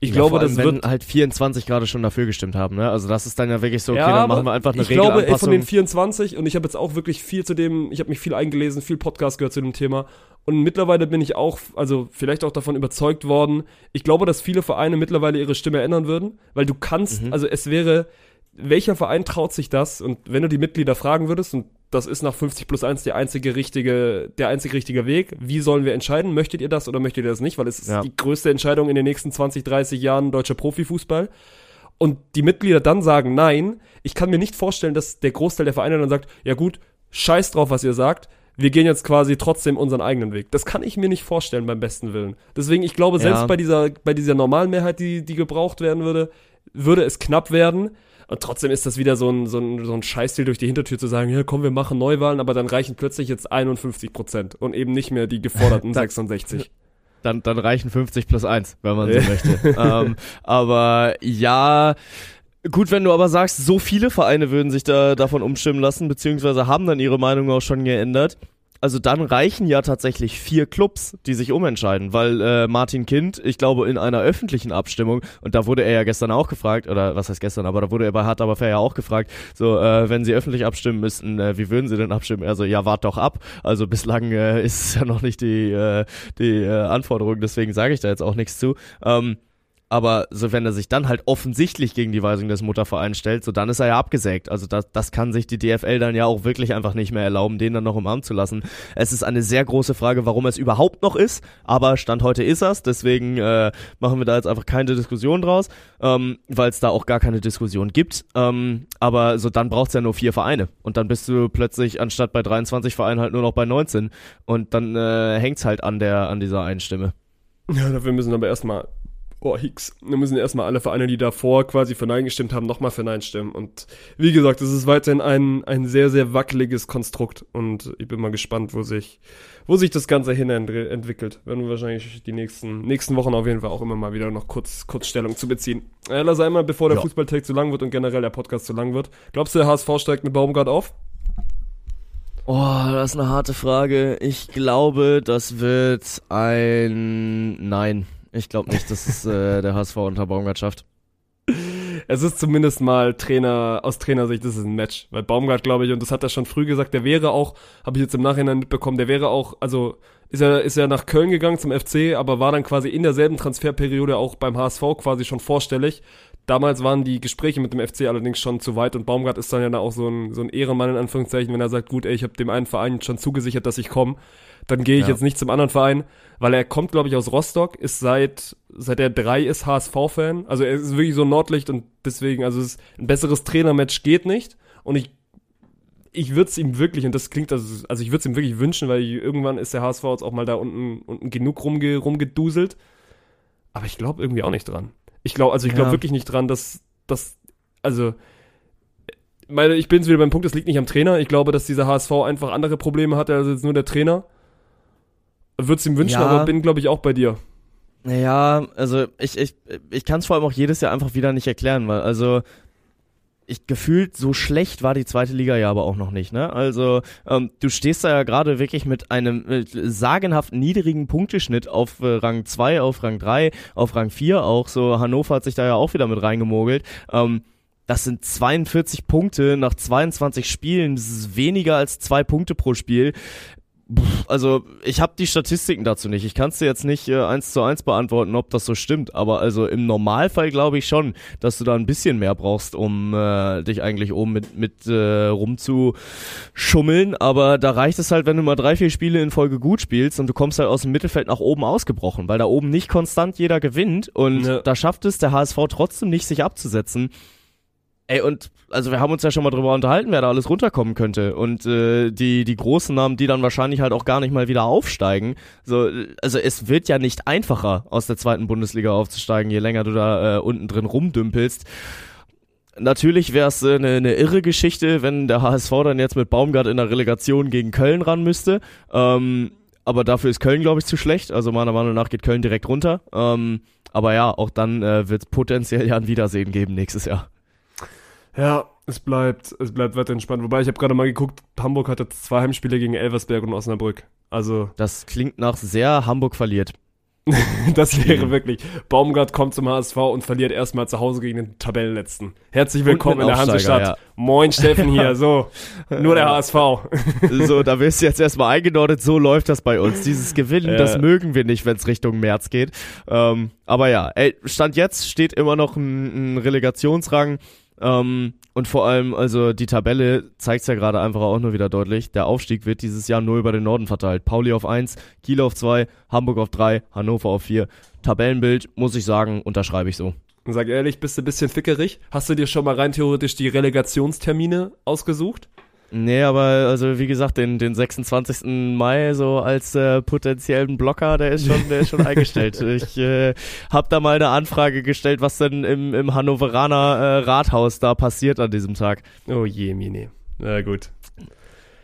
Ich Ja, glaube, das wenn wird. halt 24 gerade schon dafür gestimmt haben, ne? Also das ist dann ja wirklich so, okay, Ja, dann machen wir einfach eine ich glaube, ey, von den 24 und ich habe jetzt auch wirklich viel zu dem, ich habe mich viel eingelesen, viel Podcast gehört zu dem Thema und mittlerweile bin ich auch, also vielleicht auch davon überzeugt worden. Ich glaube, dass viele Vereine mittlerweile ihre Stimme ändern würden, weil du kannst, Mhm. also es wäre, welcher Verein traut sich das? Und wenn du die Mitglieder fragen würdest und das ist nach 50 plus 1 der einzige richtige, der einzige richtige Weg. Wie sollen wir entscheiden? Möchtet ihr das oder möchtet ihr das nicht? Weil es ist Ja. die größte Entscheidung in den nächsten 20, 30 Jahren deutscher Profifußball und die Mitglieder dann sagen nein, ich kann mir nicht vorstellen, dass der Großteil der Vereine dann sagt, ja gut, scheiß drauf, was ihr sagt, wir gehen jetzt quasi trotzdem unseren eigenen Weg. Das kann ich mir nicht vorstellen beim besten Willen. Deswegen, ich glaube, selbst Ja. bei dieser, bei dieser normalen Mehrheit, die, die gebraucht werden würde, würde es knapp werden. Und trotzdem ist das wieder so ein, so ein, so ein Scheißstil durch die Hintertür zu sagen, ja komm, wir machen Neuwahlen, aber dann reichen plötzlich jetzt 51 Prozent und eben nicht mehr die geforderten Da- 66. dann, dann reichen 50 plus 1, wenn man so möchte. ähm, aber ja, gut, wenn du aber sagst, so viele Vereine würden sich da davon umstimmen lassen, beziehungsweise haben dann ihre Meinung auch schon geändert. Also dann reichen ja tatsächlich vier Clubs, die sich umentscheiden, weil äh, Martin Kind, ich glaube, in einer öffentlichen Abstimmung, und da wurde er ja gestern auch gefragt, oder was heißt gestern, aber da wurde er bei Hart aber fair ja auch gefragt, so, äh, wenn sie öffentlich abstimmen müssten, äh, wie würden sie denn abstimmen? Also, ja, wart doch ab. Also bislang äh, ist es ja noch nicht die, äh, die äh, Anforderung, deswegen sage ich da jetzt auch nichts zu. Ähm, aber so wenn er sich dann halt offensichtlich gegen die Weisung des Muttervereins stellt, so dann ist er ja abgesägt. Also das, das kann sich die DFL dann ja auch wirklich einfach nicht mehr erlauben, den dann noch im Amt zu lassen. Es ist eine sehr große Frage, warum es überhaupt noch ist, aber Stand heute ist er's, deswegen äh, machen wir da jetzt einfach keine Diskussion draus, ähm, weil es da auch gar keine Diskussion gibt. Ähm, aber so dann braucht's ja nur vier Vereine und dann bist du plötzlich anstatt bei 23 Vereinen halt nur noch bei 19 und dann äh, hängt's halt an der an dieser Einstimme. Ja, dafür müssen aber erstmal, oh Hicks, wir müssen erstmal alle Vereine, die davor quasi für Nein gestimmt haben, nochmal für Nein stimmen. Und wie gesagt, es ist weiterhin ein, ein sehr, sehr wackeliges Konstrukt und ich bin mal gespannt, wo sich, wo sich das Ganze hin ent entwickelt. Werden wir wahrscheinlich die nächsten, nächsten Wochen auf jeden Fall auch immer mal wieder noch kurz, kurz Stellung zu beziehen. Äh, lass einmal, bevor der Ja. Fußballtag zu lang wird und generell der Podcast zu lang wird. Glaubst du, der HSV steigt mit Baumgart auf? Oh, das ist eine harte Frage. Ich glaube, das wird ein Nein. Ich glaube nicht, dass es äh, der HSV unter Baumgart schafft. Es ist zumindest mal Trainer, aus Trainersicht ist es ein Match. Weil Baumgart, glaube ich, und das hat er schon früh gesagt, der wäre auch, habe ich jetzt im Nachhinein mitbekommen, der wäre auch, also ist er, ist er nach Köln gegangen zum FC, aber war dann quasi in derselben Transferperiode auch beim HSV quasi schon vorstellig. Damals waren die Gespräche mit dem FC allerdings schon zu weit und Baumgart ist dann ja auch so ein, so ein Ehrenmann in Anführungszeichen, wenn er sagt, gut, ey, ich habe dem einen Verein schon zugesichert, dass ich komme. dann gehe ich Ja. jetzt nicht zum anderen Verein, weil er kommt, glaube ich, aus Rostock, ist seit, seit er drei ist HSV-Fan. Also er ist wirklich so ein Nordlicht und deswegen, also es ist ein besseres Trainermatch geht nicht. Und ich, ich würde es ihm wirklich, und das klingt, also, also ich würde es ihm wirklich wünschen, weil ich, irgendwann ist der HSV jetzt auch mal da unten, unten genug rumge, rumgeduselt. Aber ich glaube irgendwie auch nicht dran. Ich glaube, also ich glaube Ja. wirklich nicht dran, dass, dass, also, meine, ich bin wieder beim Punkt, das liegt nicht am Trainer. Ich glaube, dass dieser HSV einfach andere Probleme hatte als jetzt nur der Trainer. Würde es ihm wünschen, Ja. aber bin, glaube ich, auch bei dir. Ja, also ich, ich, ich kann es vor allem auch jedes Jahr einfach wieder nicht erklären, weil also ich gefühlt so schlecht war die zweite Liga ja aber auch noch nicht, ne? Also ähm, du stehst da ja gerade wirklich mit einem äh, sagenhaft niedrigen Punkteschnitt auf äh, Rang 2, auf Rang 3, auf Rang 4 auch. So Hannover hat sich da ja auch wieder mit reingemogelt. Ähm, das sind 42 Punkte nach 22 Spielen. Das ist weniger als zwei Punkte pro Spiel. Also ich habe die Statistiken dazu nicht. Ich kann es dir jetzt nicht äh, eins zu eins beantworten, ob das so stimmt. Aber also im Normalfall glaube ich schon, dass du da ein bisschen mehr brauchst, um äh, dich eigentlich oben mit mit äh, rumzuschummeln. Aber da reicht es halt, wenn du mal drei vier Spiele in Folge gut spielst und du kommst halt aus dem Mittelfeld nach oben ausgebrochen, weil da oben nicht konstant jeder gewinnt und Ja. da schafft es der HSV trotzdem nicht, sich abzusetzen. Ey, und also wir haben uns ja schon mal drüber unterhalten, wer da alles runterkommen könnte. Und äh, die, die großen Namen, die dann wahrscheinlich halt auch gar nicht mal wieder aufsteigen. So, also es wird ja nicht einfacher, aus der zweiten Bundesliga aufzusteigen, je länger du da äh, unten drin rumdümpelst. Natürlich wäre es eine äh, ne irre Geschichte, wenn der HSV dann jetzt mit Baumgart in der Relegation gegen Köln ran müsste. Ähm, aber dafür ist Köln, glaube ich, zu schlecht. Also meiner Meinung nach geht Köln direkt runter. Ähm, aber ja, auch dann äh, wird es potenziell ja ein Wiedersehen geben nächstes Jahr. Ja, es bleibt, es bleibt weiter entspannt. Wobei ich habe gerade mal geguckt, Hamburg hatte zwei Heimspiele gegen Elversberg und Osnabrück. Also, Das klingt nach sehr Hamburg verliert. das wäre wirklich. Baumgart kommt zum HSV und verliert erstmal zu Hause gegen den Tabellenletzten. Herzlich willkommen in der Hansestadt. Moin Steffen hier, so. Nur der HSV. So, da wirst du jetzt erstmal eingenordet, so läuft das bei uns. Dieses Gewinnen, Ja. das mögen wir nicht, wenn es Richtung März geht. Ähm, aber ja, ey, Stand jetzt steht immer noch ein, ein Relegationsrang. Ähm, und vor allem, also die Tabelle zeigt ja gerade einfach auch nur wieder deutlich. Der Aufstieg wird dieses Jahr nur über den Norden verteilt. Pauli auf 1, Kiel auf 2, Hamburg auf 3, Hannover auf 4. Tabellenbild, muss ich sagen, unterschreibe ich so. Sag ehrlich, bist du ein bisschen fickerig? Hast du dir schon mal rein theoretisch die Relegationstermine ausgesucht? Nee, aber also wie gesagt, den, den 26. Mai so als äh, potenziellen Blocker, der ist schon, der ist schon eingestellt. Ich äh, habe da mal eine Anfrage gestellt, was denn im, im Hannoveraner äh, Rathaus da passiert an diesem Tag. Oh je, Mini. Na gut.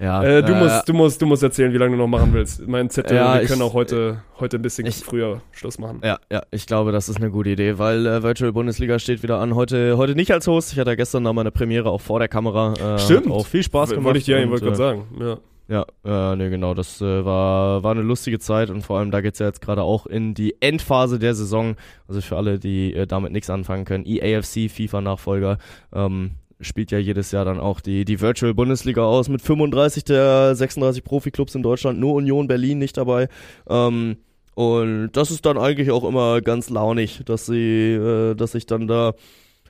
Ja, Äh, du, musst, du, musst, du musst erzählen, wie lange du noch machen willst. Mein Zettel, Ja, wir ich- können auch heute, heute ein bisschen ich- früher Schluss machen. Ja, ja, ich glaube, das ist eine gute Idee, weil äh, Virtual Bundesliga steht wieder an. Heute, heute nicht als Host. Ich hatte gestern noch meine Premiere auch vor der Kamera. Äh, Stimmt. Auch viel Spaß gemacht. Wollte ich dir, und, wollte gerade äh, sagen. Ja. Ja, äh, nee, genau, das äh, war, war eine lustige Zeit und vor allem da geht's ja jetzt gerade auch in die Endphase der Saison. Also für alle, die äh, damit nichts anfangen können. EAFC, FIFA-Nachfolger, ähm, spielt ja jedes Jahr dann auch die, die Virtual Bundesliga aus mit 35 der 36 Profiklubs in Deutschland, nur Union Berlin nicht dabei. Ähm, und das ist dann eigentlich auch immer ganz launig, dass sie, äh, dass sich dann da,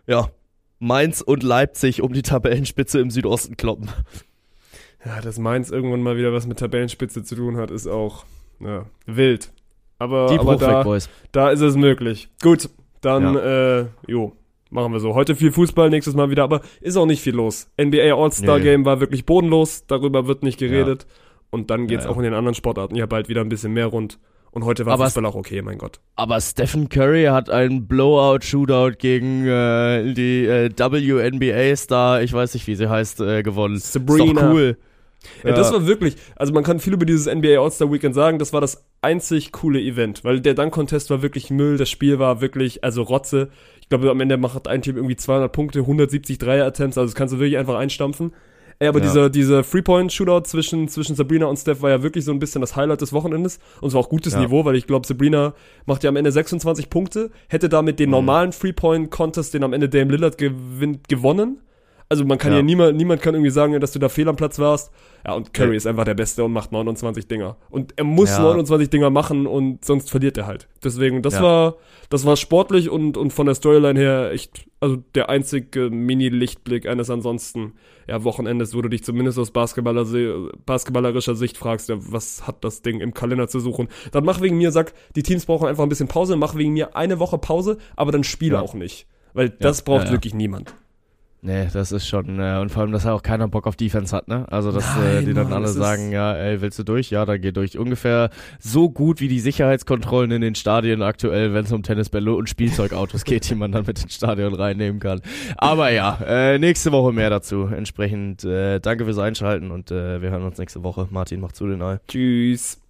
ja, Mainz und Leipzig um die Tabellenspitze im Südosten kloppen. ja, dass Mainz irgendwann mal wieder was mit Tabellenspitze zu tun hat, ist auch ja, wild. Aber, Die aber da, da ist es möglich. Gut, dann, äh, jo, machen wir so. Heute viel Fußball, nächstes Mal wieder, aber ist auch nicht viel los. NBA All-Star Nee. Game war wirklich bodenlos, darüber wird nicht geredet. Und dann geht's Ja, ja. auch in den anderen Sportarten ja bald wieder ein bisschen mehr rund. Und heute war Aber es- Fußball auch okay, mein Gott. Aber Stephen Curry hat einen Blowout-Shootout gegen äh, die äh, WNBA-Star, ich weiß nicht, wie sie heißt, äh, gewonnen. Ist Sabrina. doch cool. Ja, das war wirklich, also man kann viel über dieses NBA All-Star Weekend sagen, das war das einzig coole Event, weil der Dunk-Contest war wirklich Müll, das Spiel war wirklich, also Rotze. Ich glaube, am Ende macht ein Team irgendwie 200 Punkte, 170 Dreier-Attempts, also das kannst du wirklich einfach einstampfen. Ey, aber Ja. dieser, dieser Three-Point-Shootout zwischen, zwischen Sabrina und Steph war ja wirklich so ein bisschen das Highlight des Wochenendes. Und es war auch gutes Ja. Niveau, weil ich glaube, Sabrina macht ja am Ende 26 Punkte, hätte damit den Mhm. normalen Three-Point-Contest, den am Ende Dame Lillard gewinnt, gewonnen. Also man kann Ja. niemand, niemand kann irgendwie sagen, dass du da fehl am Platz warst. Ja, und Curry Ja. ist einfach der Beste und macht 29 Dinger. Und er muss Ja. 29 Dinger machen und sonst verliert er halt. Deswegen, das Ja. war, das war sportlich und, und von der Storyline her echt, also der einzige Mini-Lichtblick eines ansonsten, ja, Wochenendes, wo du dich zumindest aus Basketballer, basketballerischer Sicht fragst, ja, was hat das Ding im Kalender zu suchen? Dann mach wegen mir, sag, die Teams brauchen einfach ein bisschen Pause, mach wegen mir eine Woche Pause, aber dann spiele auch nicht. Weil das braucht wirklich niemand. Nee, das ist schon, äh, und vor allem, dass auch keiner Bock auf Defense hat, ne? Also, dass äh, Nein, die dann Mann, alle sagen, ja, ey, willst du durch? Ja, dann geh durch. Ungefähr so gut wie die Sicherheitskontrollen in den Stadien aktuell, wenn es um Tennisbälle und Spielzeugautos geht, die man dann mit ins Stadion reinnehmen kann. Aber ja, äh, nächste Woche mehr dazu. Entsprechend, äh, danke fürs Einschalten und äh, wir hören uns nächste Woche. Martin, mach zu den Ei. Tschüss.